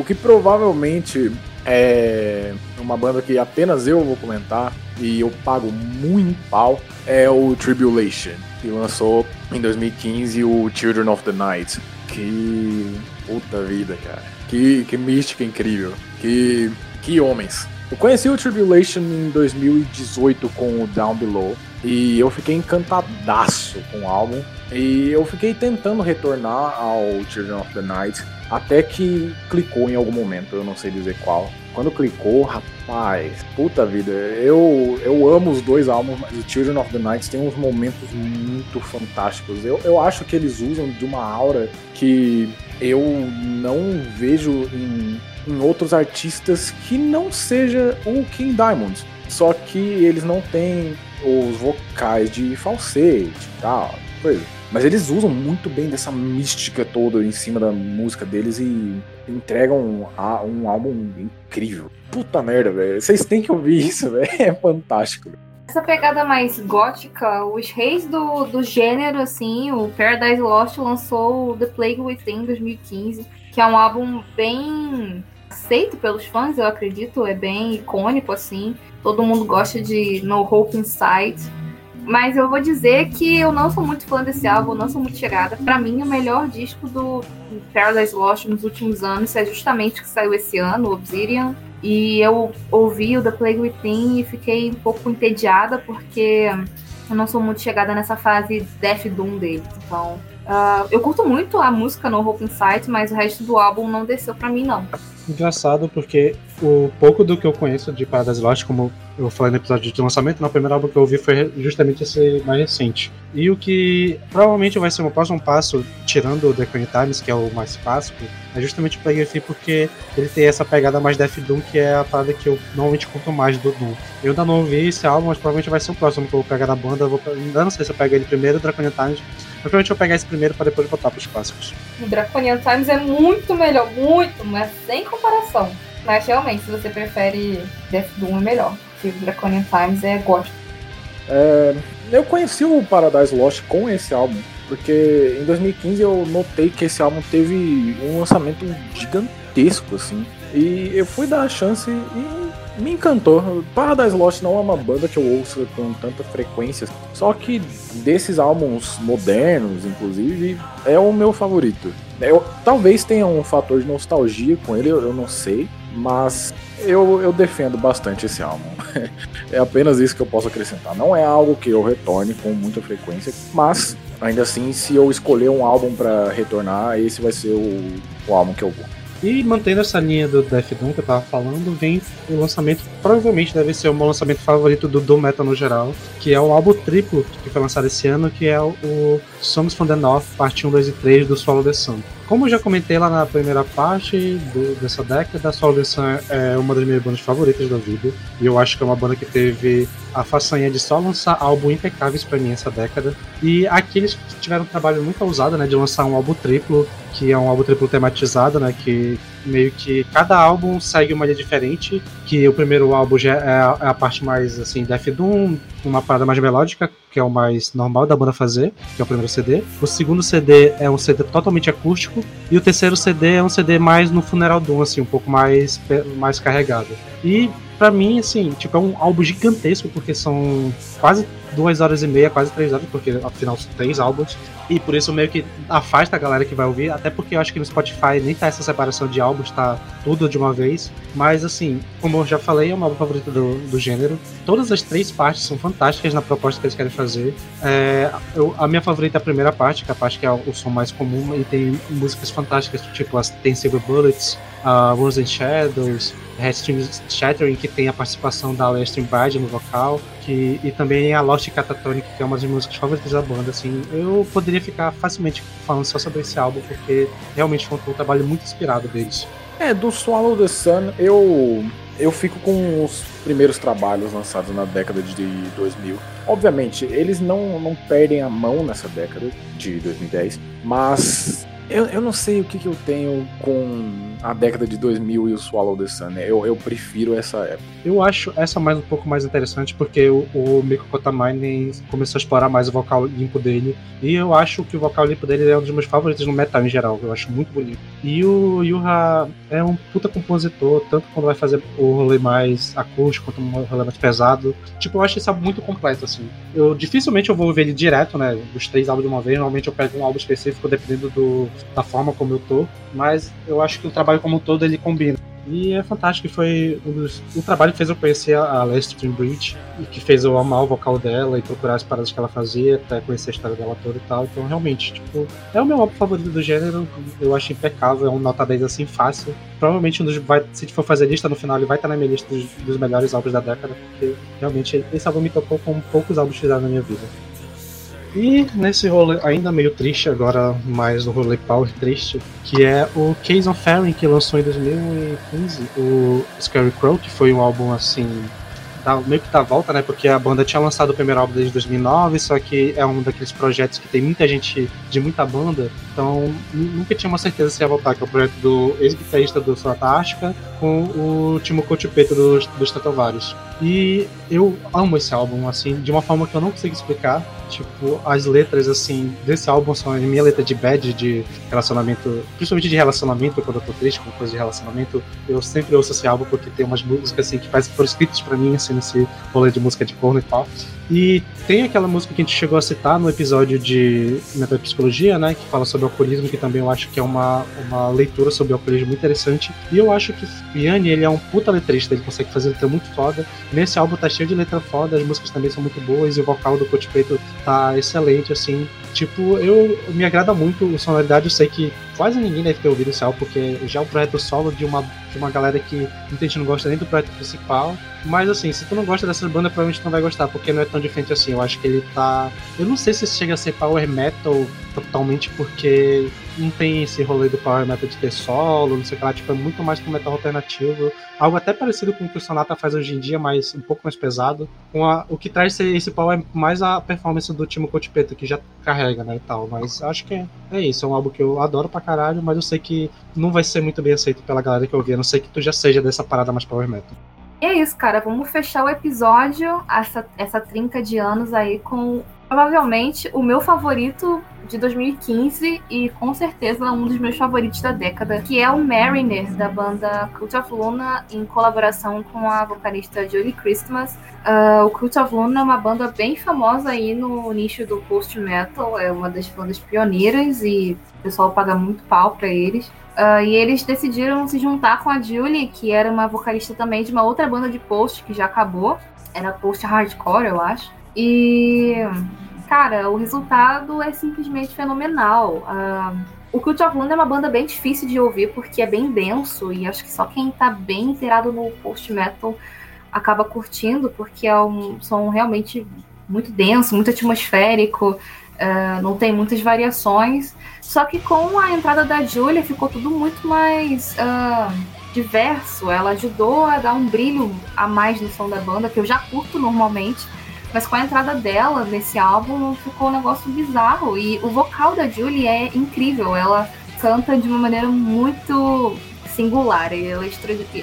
O que provavelmente é uma banda que apenas eu vou comentar e eu pago muito pau é o Tribulation, que lançou em 2015 o Children of the Night. Que puta vida, cara. Que, que mística incrível. Que, que homens. Eu conheci o Tribulation em 2018 com o Down Below e eu fiquei encantadaço com o álbum. E eu fiquei tentando retornar ao Children of the Night até que clicou em algum momento, eu não sei dizer qual. Quando clicou, rapaz, puta vida, eu, eu amo os dois álbuns, mas o Children of the Night tem uns momentos muito fantásticos. Eu, eu acho que eles usam de uma aura que eu não vejo em, em outros artistas que não seja o King Diamond. Só que eles não têm os vocais de falsete e tal, coisa. Mas eles usam muito bem dessa mística toda em cima da música deles e entregam um, um álbum incrível. Puta merda, velho. Vocês têm que ouvir isso, [laughs] velho. É fantástico. Essa pegada mais gótica, os reis do, do gênero, assim, o Paradise Lost lançou The Plague Within em 2015, que é um álbum bem aceito pelos fãs, eu acredito, é bem icônico, assim. Todo mundo gosta de No Hope Inside. Mas eu vou dizer que eu não sou muito fã desse álbum, não sou muito chegada. Para mim, o melhor disco do Paradise Lost nos últimos anos é justamente o que saiu esse ano, Obsidian. E eu ouvi o The Plague Within e fiquei um pouco entediada, porque eu não sou muito chegada nessa fase Death Doom deles. Então, uh, eu curto muito a música no Hope Insight, mas o resto do álbum não desceu para mim, não. Engraçado, porque o pouco do que eu conheço de Paradise Lost, como eu falei no episódio de lançamento, no primeiro álbum que eu ouvi foi justamente esse mais recente. E o que provavelmente vai ser o próximo passo, tirando o The Queen Times, que é o mais básico, é justamente o Plague porque ele tem essa pegada mais Death Doom, que é a parada que eu normalmente curto mais do Doom. Eu ainda não ouvi esse álbum, mas provavelmente vai ser o próximo que eu vou pegar da banda. Vou, ainda não sei se eu pego ele primeiro, Draconian Times, mas provavelmente eu vou pegar esse primeiro para depois voltar para os clássicos. O Draconian Times é muito melhor, muito, mas sem comparação. Mas realmente, se você prefere Death Doom, é melhor. Porque o Draconian Times é gótico. É, eu conheci o Paradise Lost com esse álbum, porque em 2015 eu notei que esse álbum teve um lançamento gigantesco, assim. E eu fui dar a chance e me encantou. Paradise Lost não é uma banda que eu ouço com tanta frequência, só que desses álbuns modernos, inclusive, é o meu favorito. Eu, talvez tenha um fator de nostalgia com ele, eu não sei, mas eu, eu defendo bastante esse álbum. [laughs] é apenas isso que eu posso acrescentar. Não é algo que eu retorne com muita frequência, mas ainda assim, se eu escolher um álbum para retornar, esse vai ser o, o álbum que eu vou. E mantendo essa linha do Death Doom que eu tava falando, vem o lançamento, provavelmente deve ser o meu lançamento favorito do Doom Metal no geral, que é o álbum triplo que foi lançado esse ano, que é o Songs from the North, parte 1, 2 e 3 do Solo the Sun. Como eu já comentei lá na primeira parte do, dessa década, a Sun é uma das minhas bandas favoritas da vida, e eu acho que é uma banda que teve a façanha de só lançar álbum impecáveis para mim essa década. E aqui eles tiveram um trabalho muito ousado, né, de lançar um álbum triplo, que é um álbum triplo tematizado, né, que meio que cada álbum segue uma linha diferente, que o primeiro álbum já é a, é a parte mais assim Death Doom, uma parada mais melódica, que é o mais normal da banda fazer, que é o primeiro CD. O segundo CD é um CD totalmente acústico e o terceiro CD é um CD mais no funeral Doom, assim, um pouco mais mais carregado. E pra mim, assim, tipo, é um álbum gigantesco, porque são quase duas horas e meia, quase três horas, porque afinal são três álbuns. E por isso meio que afasta a galera que vai ouvir, até porque eu acho que no Spotify nem tá essa separação de álbuns, tá tudo de uma vez. Mas assim, como eu já falei, é meu álbum favorito do, do gênero. Todas as três partes são fantásticas na proposta que eles querem fazer. É, eu, a minha favorita é a primeira parte, que é a parte que é o som mais comum, e tem músicas fantásticas, tipo as Tem Silver Bullets, uh, Words and Shadows, Headstream Shattering, que tem a participação da Lestrin Bride no vocal, que, e também a Lost Catatonic, que é uma das músicas favoritas da banda. Assim, eu poderia ficar facilmente falando só sobre esse álbum, porque realmente foi um trabalho muito inspirado deles. É, do Swallow the Sun, eu, eu fico com os primeiros trabalhos lançados na década de 2000. Obviamente, eles não, não perdem a mão nessa década de 2010, mas eu, eu não sei o que, que eu tenho com a década de 2000 e o Swallow the Sun. Né? Eu, eu prefiro essa época. Eu acho essa mais um pouco mais interessante porque o, o Miko Kotamine começou a explorar mais o vocal limpo dele. E eu acho que o vocal limpo dele é um dos meus favoritos no metal em geral. Eu acho muito bonito. E o Yuha é um puta compositor, tanto quando vai fazer o rolê mais acústico quanto o rolê mais pesado. Tipo, eu acho álbum muito completo, assim. Eu dificilmente eu vou ver ele direto, né? Dos três álbuns de uma vez. Normalmente eu pego um álbum específico dependendo do, da forma como eu tô. Mas eu acho que o trabalho como um todo ele combina. E é fantástico, foi um o trabalho que fez eu conhecer a Lester Bridge e que fez eu amar o vocal dela e procurar as paradas que ela fazia, até conhecer a história dela toda e tal. Então, realmente, tipo, é o meu álbum favorito do gênero, eu acho impecável, é um nota 10 assim fácil. Provavelmente, um dos, vai, se for fazer lista no final, ele vai estar na minha lista dos, dos melhores álbuns da década, porque realmente esse álbum me tocou como poucos álbuns fizeram na minha vida. E nesse rolê ainda meio triste, agora mais no rolê power triste, que é o Case of Fairy, que lançou em 2015, o Scary Crow, que foi um álbum assim da, meio que da volta, né? Porque a banda tinha lançado o primeiro álbum desde 2009, só que é um daqueles projetos que tem muita gente de muita banda, então nunca tinha uma certeza se ia voltar, que é o projeto do ex-guitarrista do Fantástica com o Timo Cotipeto dos, dos Tatovares. E eu amo esse álbum, assim, de uma forma que eu não consigo explicar. Tipo, as letras, assim, desse álbum são a minha letra de bad, de relacionamento, principalmente de relacionamento, quando eu tô triste com coisa de relacionamento. Eu sempre ouço esse álbum porque tem umas músicas, assim, que que foram escritas pra mim, assim, nesse rolê de música de corno e tal. E tem aquela música que a gente chegou a citar no episódio de Metapsicologia, né? Que fala sobre alcoolismo, que também eu acho que é uma, uma leitura sobre alcoolismo muito interessante. E eu acho que Yanni, ele é um puta letrista, ele consegue fazer letra muito foda. Nesse álbum tá cheio de letra foda, as músicas também são muito boas, e o vocal do Coach tá excelente, assim. Tipo, eu me agrada muito a sonoridade, eu sei que quase ninguém deve ter ouvido esse álbum, porque já é um projeto solo de uma, de uma galera que muita gente não gosta nem do projeto principal. Mas assim, se tu não gosta dessa banda, provavelmente não vai gostar, porque não é tão diferente assim. Eu acho que ele tá. Eu não sei se chega a ser power metal totalmente, porque não tem esse rolê do power metal de ter solo, não sei o que lá, tipo, é muito mais pro metal alternativo. Algo até parecido com o que o Sonata faz hoje em dia, mas um pouco mais pesado. Com a, o que traz esse power é mais a performance do Timo Cotipeto, que já carrega, né, e tal. Mas acho que é, é isso, é um álbum que eu adoro pra caralho, mas eu sei que não vai ser muito bem aceito pela galera que eu vi, a não sei que tu já seja dessa parada mais power metal. E é isso, cara. Vamos fechar o episódio, essa, essa trinca de anos aí, com provavelmente o meu favorito de 2015 e com certeza um dos meus favoritos da década, que é o Mariner, da banda Cult of Luna, em colaboração com a vocalista Julie Christmas. Uh, o Cult of Luna é uma banda bem famosa aí no nicho do post-metal, é uma das bandas pioneiras e o pessoal paga muito pau pra eles. Uh, e eles decidiram se juntar com a Julie, que era uma vocalista também de uma outra banda de post que já acabou. Era post hardcore, eu acho. E, cara, o resultado é simplesmente fenomenal. Uh, o Cult of Luna é uma banda bem difícil de ouvir porque é bem denso e acho que só quem tá bem inteirado no post-metal acaba curtindo, porque é um som realmente muito denso, muito atmosférico, uh, não tem muitas variações. Só que com a entrada da Julia ficou tudo muito mais uh, diverso. Ela ajudou a dar um brilho a mais no som da banda, que eu já curto normalmente. Mas com a entrada dela nesse álbum ficou um negócio bizarro. E o vocal da Julie é incrível. Ela canta de uma maneira muito singular. E ela, é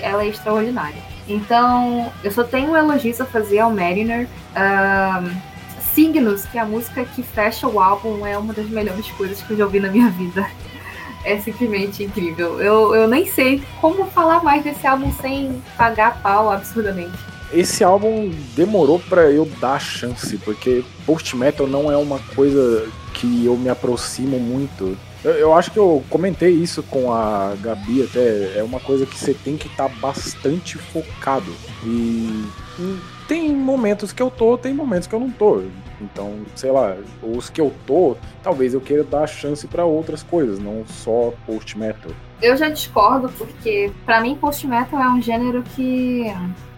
ela é extraordinária. Então, eu só tenho elogios a fazer ao Mariner. Uh, Signos, que é a música que fecha o álbum, é uma das melhores coisas que eu já ouvi na minha vida. [laughs] é simplesmente incrível. Eu, eu nem sei como falar mais desse álbum sem pagar pau absurdamente. Esse álbum demorou para eu dar chance, porque post metal não é uma coisa que eu me aproximo muito. Eu, eu, acho que eu comentei isso com a Gabi até. É uma coisa que você tem que estar tá bastante focado. E, tem momentos que eu tô, tem momentos que eu não tô. Então, sei lá, os que eu tô, talvez eu queira dar chance para outras coisas, não só post metal. Eu já discordo porque para mim post metal é um gênero que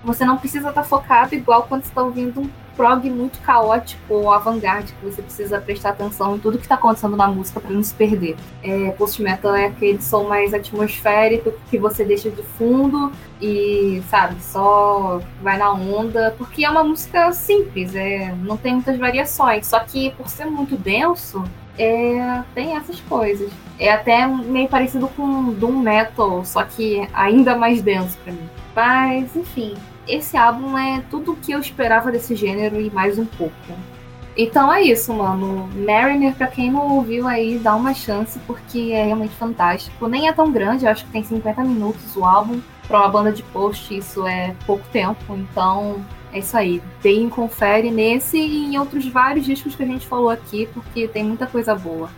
você não precisa estar tá focado igual quando você tá ouvindo um prog muito caótico ou avant-garde, que você precisa prestar atenção em tudo que está acontecendo na música para não se perder. É, Post-metal é aquele som mais atmosférico que você deixa de fundo e, sabe, só vai na onda, porque é uma música simples, é, não tem muitas variações, só que por ser muito denso, é, tem essas coisas. É até meio parecido com Doom Metal, só que ainda mais denso para mim. Mas, enfim, esse álbum é tudo o que eu esperava desse gênero e mais um pouco. Então é isso, mano. Mariner, pra quem não ouviu aí, dá uma chance, porque é realmente fantástico. Nem é tão grande, acho que tem 50 minutos o álbum. Pra uma banda de post, isso é pouco tempo. Então, é isso aí. Deem confere nesse e em outros vários discos que a gente falou aqui, porque tem muita coisa boa.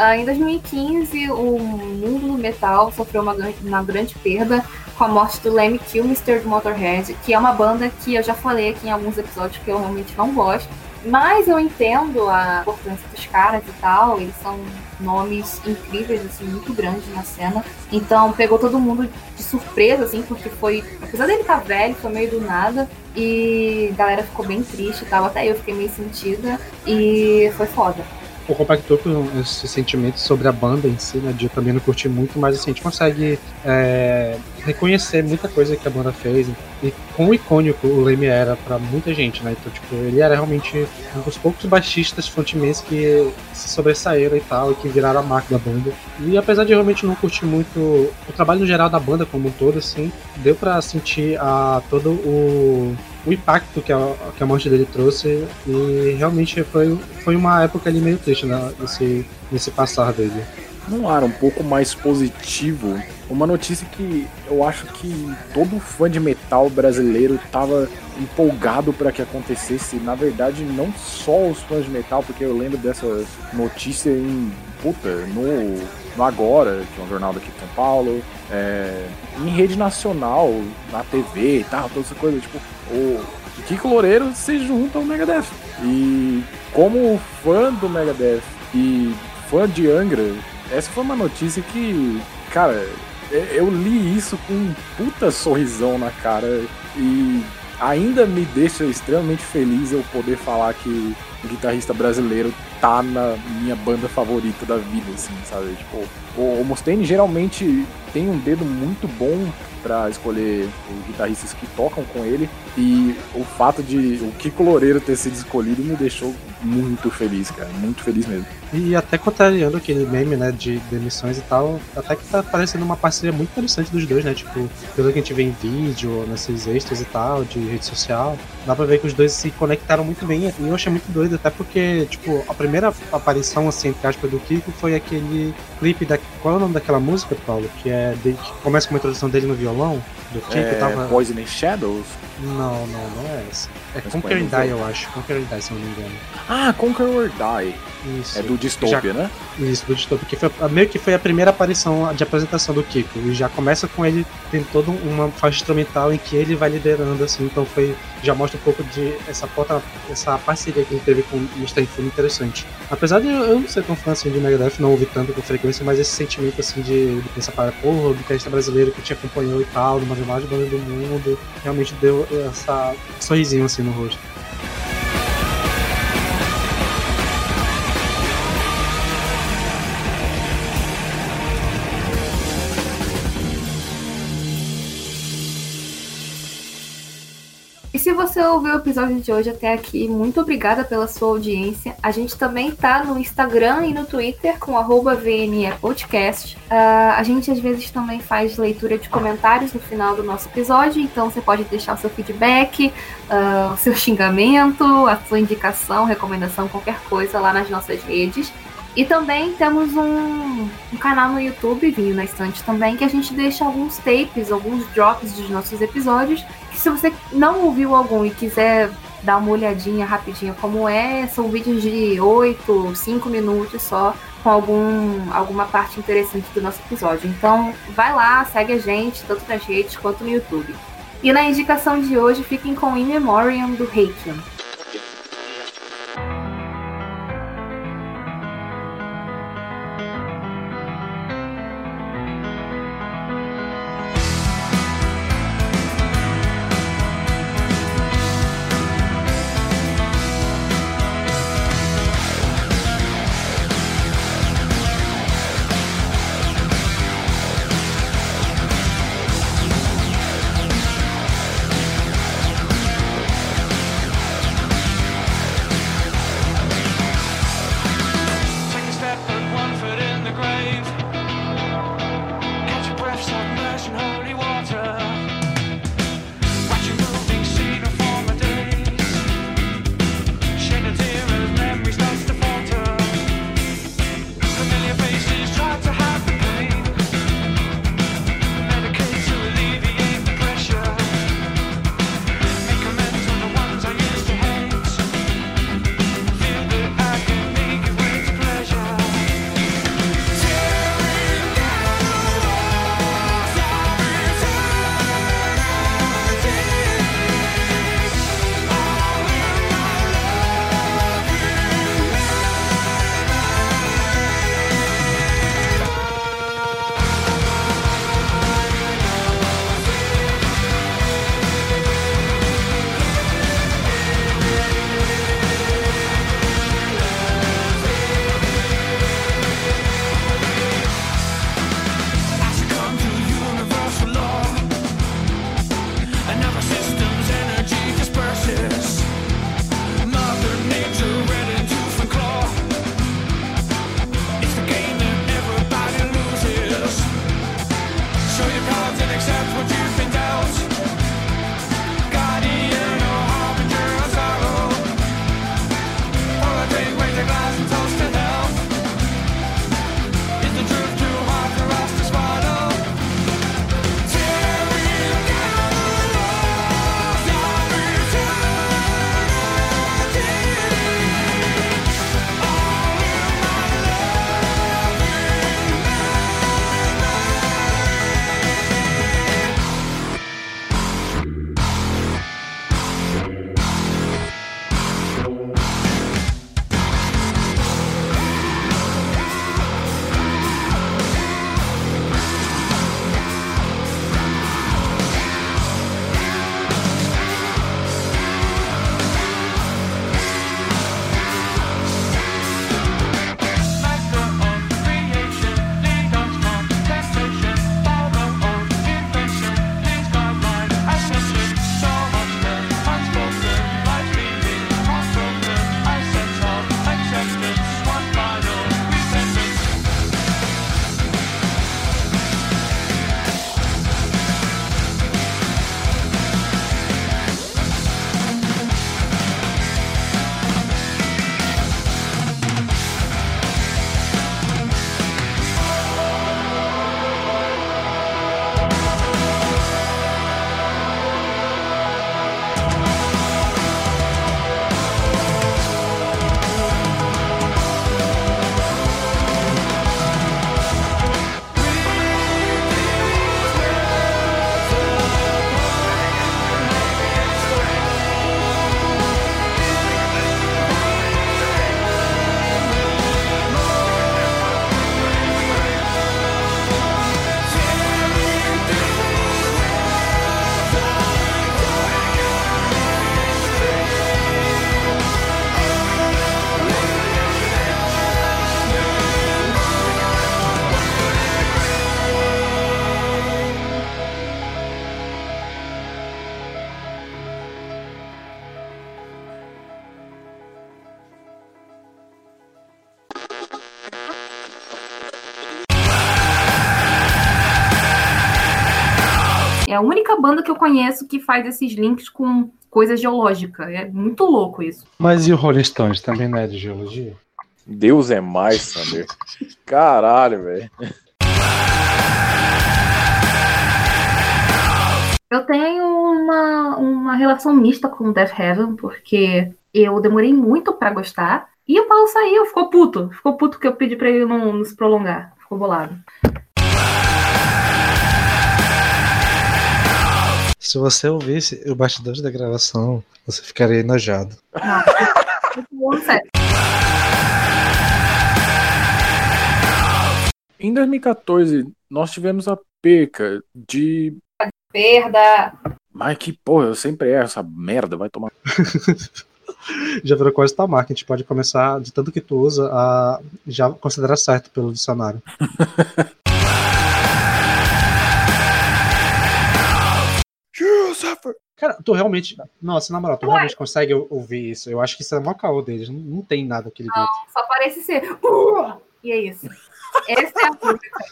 Uh, em 2015, o mundo do metal sofreu uma, uma grande perda com a morte do Lemmy Kilmister do Motorhead, que é uma banda que eu já falei aqui em alguns episódios que eu realmente não gosto. Mas eu entendo a importância dos caras e tal, eles são nomes incríveis, assim, muito grandes na cena. Então pegou todo mundo de surpresa, assim, porque foi. Apesar dele estar tá velho, foi meio do nada. E a galera ficou bem triste e tal. Até eu fiquei meio sentida. E foi foda tipo, compactou com esse sentimento sobre a banda em si, né? De eu também não curti muito, mas assim, a gente consegue é, reconhecer muita coisa que a banda fez e quão icônico o Leme era para muita gente, né? Então, tipo, ele era realmente um dos poucos baixistas frontmans que se sobressaíram e tal, e que viraram a marca da banda. E apesar de realmente não curtir muito o trabalho no geral da banda como um todo, assim, deu para sentir a, todo o o impacto que a, que a morte dele trouxe e realmente foi, foi uma época ali meio triste né, nesse, nesse passar dele. Não era um pouco mais positivo? Uma notícia que eu acho que todo fã de metal brasileiro estava empolgado para que acontecesse. Na verdade, não só os fãs de metal, porque eu lembro dessa notícia em puta, no, no Agora, que é um jornal daqui de São Paulo, é, em rede nacional, na TV e tal, toda essa coisa, tipo, o Kiko Loureiro se junta ao Megadeth. E como fã do Megadeth e fã de Angra, essa foi uma notícia que, cara, eu li isso com um puta sorrisão na cara e ainda me deixa extremamente feliz eu poder falar que o guitarrista brasileiro tá na minha banda favorita da vida, assim, sabe? Tipo, o Mustaine geralmente tem um dedo muito bom para escolher os guitarristas que tocam com ele. E o fato de o Kiko Loureiro ter sido escolhido me deixou muito feliz, cara. Muito feliz mesmo. E até contrariando aquele meme, né, de demissões e tal, até que tá parecendo uma parceria muito interessante dos dois, né? Tipo, pelo que a gente vê em vídeo, nesses extras e tal, de rede social, dá pra ver que os dois se conectaram muito bem. E eu achei muito doido, até porque, tipo, a primeira aparição, assim, entre aspas, do Kiko foi aquele clipe da. Qual é o nome daquela música, Paulo? Que é. De, que começa com uma introdução dele no violão. Do Kiko é, tava. Poison in Shadows? Não, não, não é essa. É Conquer and Die, eu acho. Conquer and Die, se não me engano. Ah, Conquer or Die. Isso. É do Dystopia, já, né? Isso, do Dystopia. Que foi, meio que foi a primeira aparição de apresentação do Kiko. E já começa com ele, tem toda uma faixa instrumental em que ele vai liderando, assim. Então foi. Já mostra um pouco de essa, porta, essa parceria que ele teve com o Mr. Foi interessante. Apesar de eu não ser tão fã assim de Megadeth, não ouvir tanto com frequência, mas esse sentimento assim de, de pensar para, porra, o guitarrista brasileiro que te acompanhou e tal, numa das maiores bandas do mundo, realmente deu essa sorrisinho assim no rosto. Se você ouviu o episódio de hoje até aqui, muito obrigada pela sua audiência. A gente também tá no Instagram e no Twitter com arroba VNE Podcast. Uh, a gente às vezes também faz leitura de comentários no final do nosso episódio, então você pode deixar o seu feedback, uh, o seu xingamento, a sua indicação, recomendação, qualquer coisa lá nas nossas redes. E também temos um, um, canal no YouTube, Vinho na Estante também, que a gente deixa alguns tapes, alguns drops dos nossos episódios. Que se você não ouviu algum e quiser dar uma olhadinha rapidinho como é, são vídeos de 8, 5 minutos só, com algum, alguma parte interessante do nosso episódio. Então vai lá, segue a gente, tanto nas redes quanto no YouTube. E na indicação de hoje, fiquem com In Memoriam do Heikion. Banda que eu conheço que faz esses links com coisa geológica. É muito louco isso. Mas e o Rolling Stones também não é de geologia? Deus é mais, Sander. Caralho, velho. Eu tenho uma, uma relação mista com Death Heaven, porque eu demorei muito pra gostar. E o Paulo saiu, ficou puto. Ficou puto que eu pedi pra ele não, não se prolongar. Ficou bolado. Se você ouvisse o bastidor da gravação, você ficaria enojado. [laughs] Em 2014, nós tivemos a perca de. Perda. Mas que porra, eu sempre erro essa merda, vai tomar. [laughs] Já virou quase tua marca. A gente pode começar, de tanto que tu usa, a já considerar certo pelo dicionário. [laughs] suffer. Cara, tu realmente. Nossa, na moral, tu realmente consegue ou- ouvir isso? Eu acho que isso é mó caô deles. Não, não tem nada que ele grita. Só parece ser. "Uh", e é isso. Essa é a música.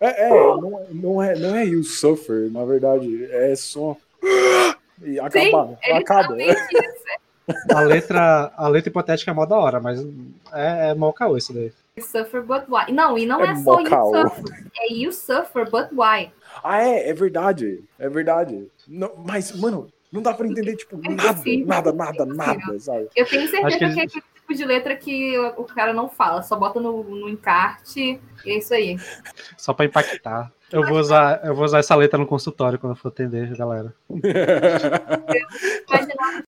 É, é não, é- não, é, não é you suffer, na verdade, é só. E acaba. É acaba. isso. A letra, a letra hipotética é mó da hora, mas é, é mó caô isso daí. You suffer, but why? Não, e não É é, só you suffer. É you suffer, but why? Ah, é, é verdade. É verdade. Não, mas, mano, não dá pra entender, tipo, É nada, nada, nada, É impossível. nada, sabe? Eu tenho certeza Acho que, que é aquele tipo de letra que o o cara não fala, só bota no, no encarte e é isso aí. Só pra impactar. Eu vou usar, eu vou usar essa letra no consultório quando eu for atender, galera. [laughs] Imaginar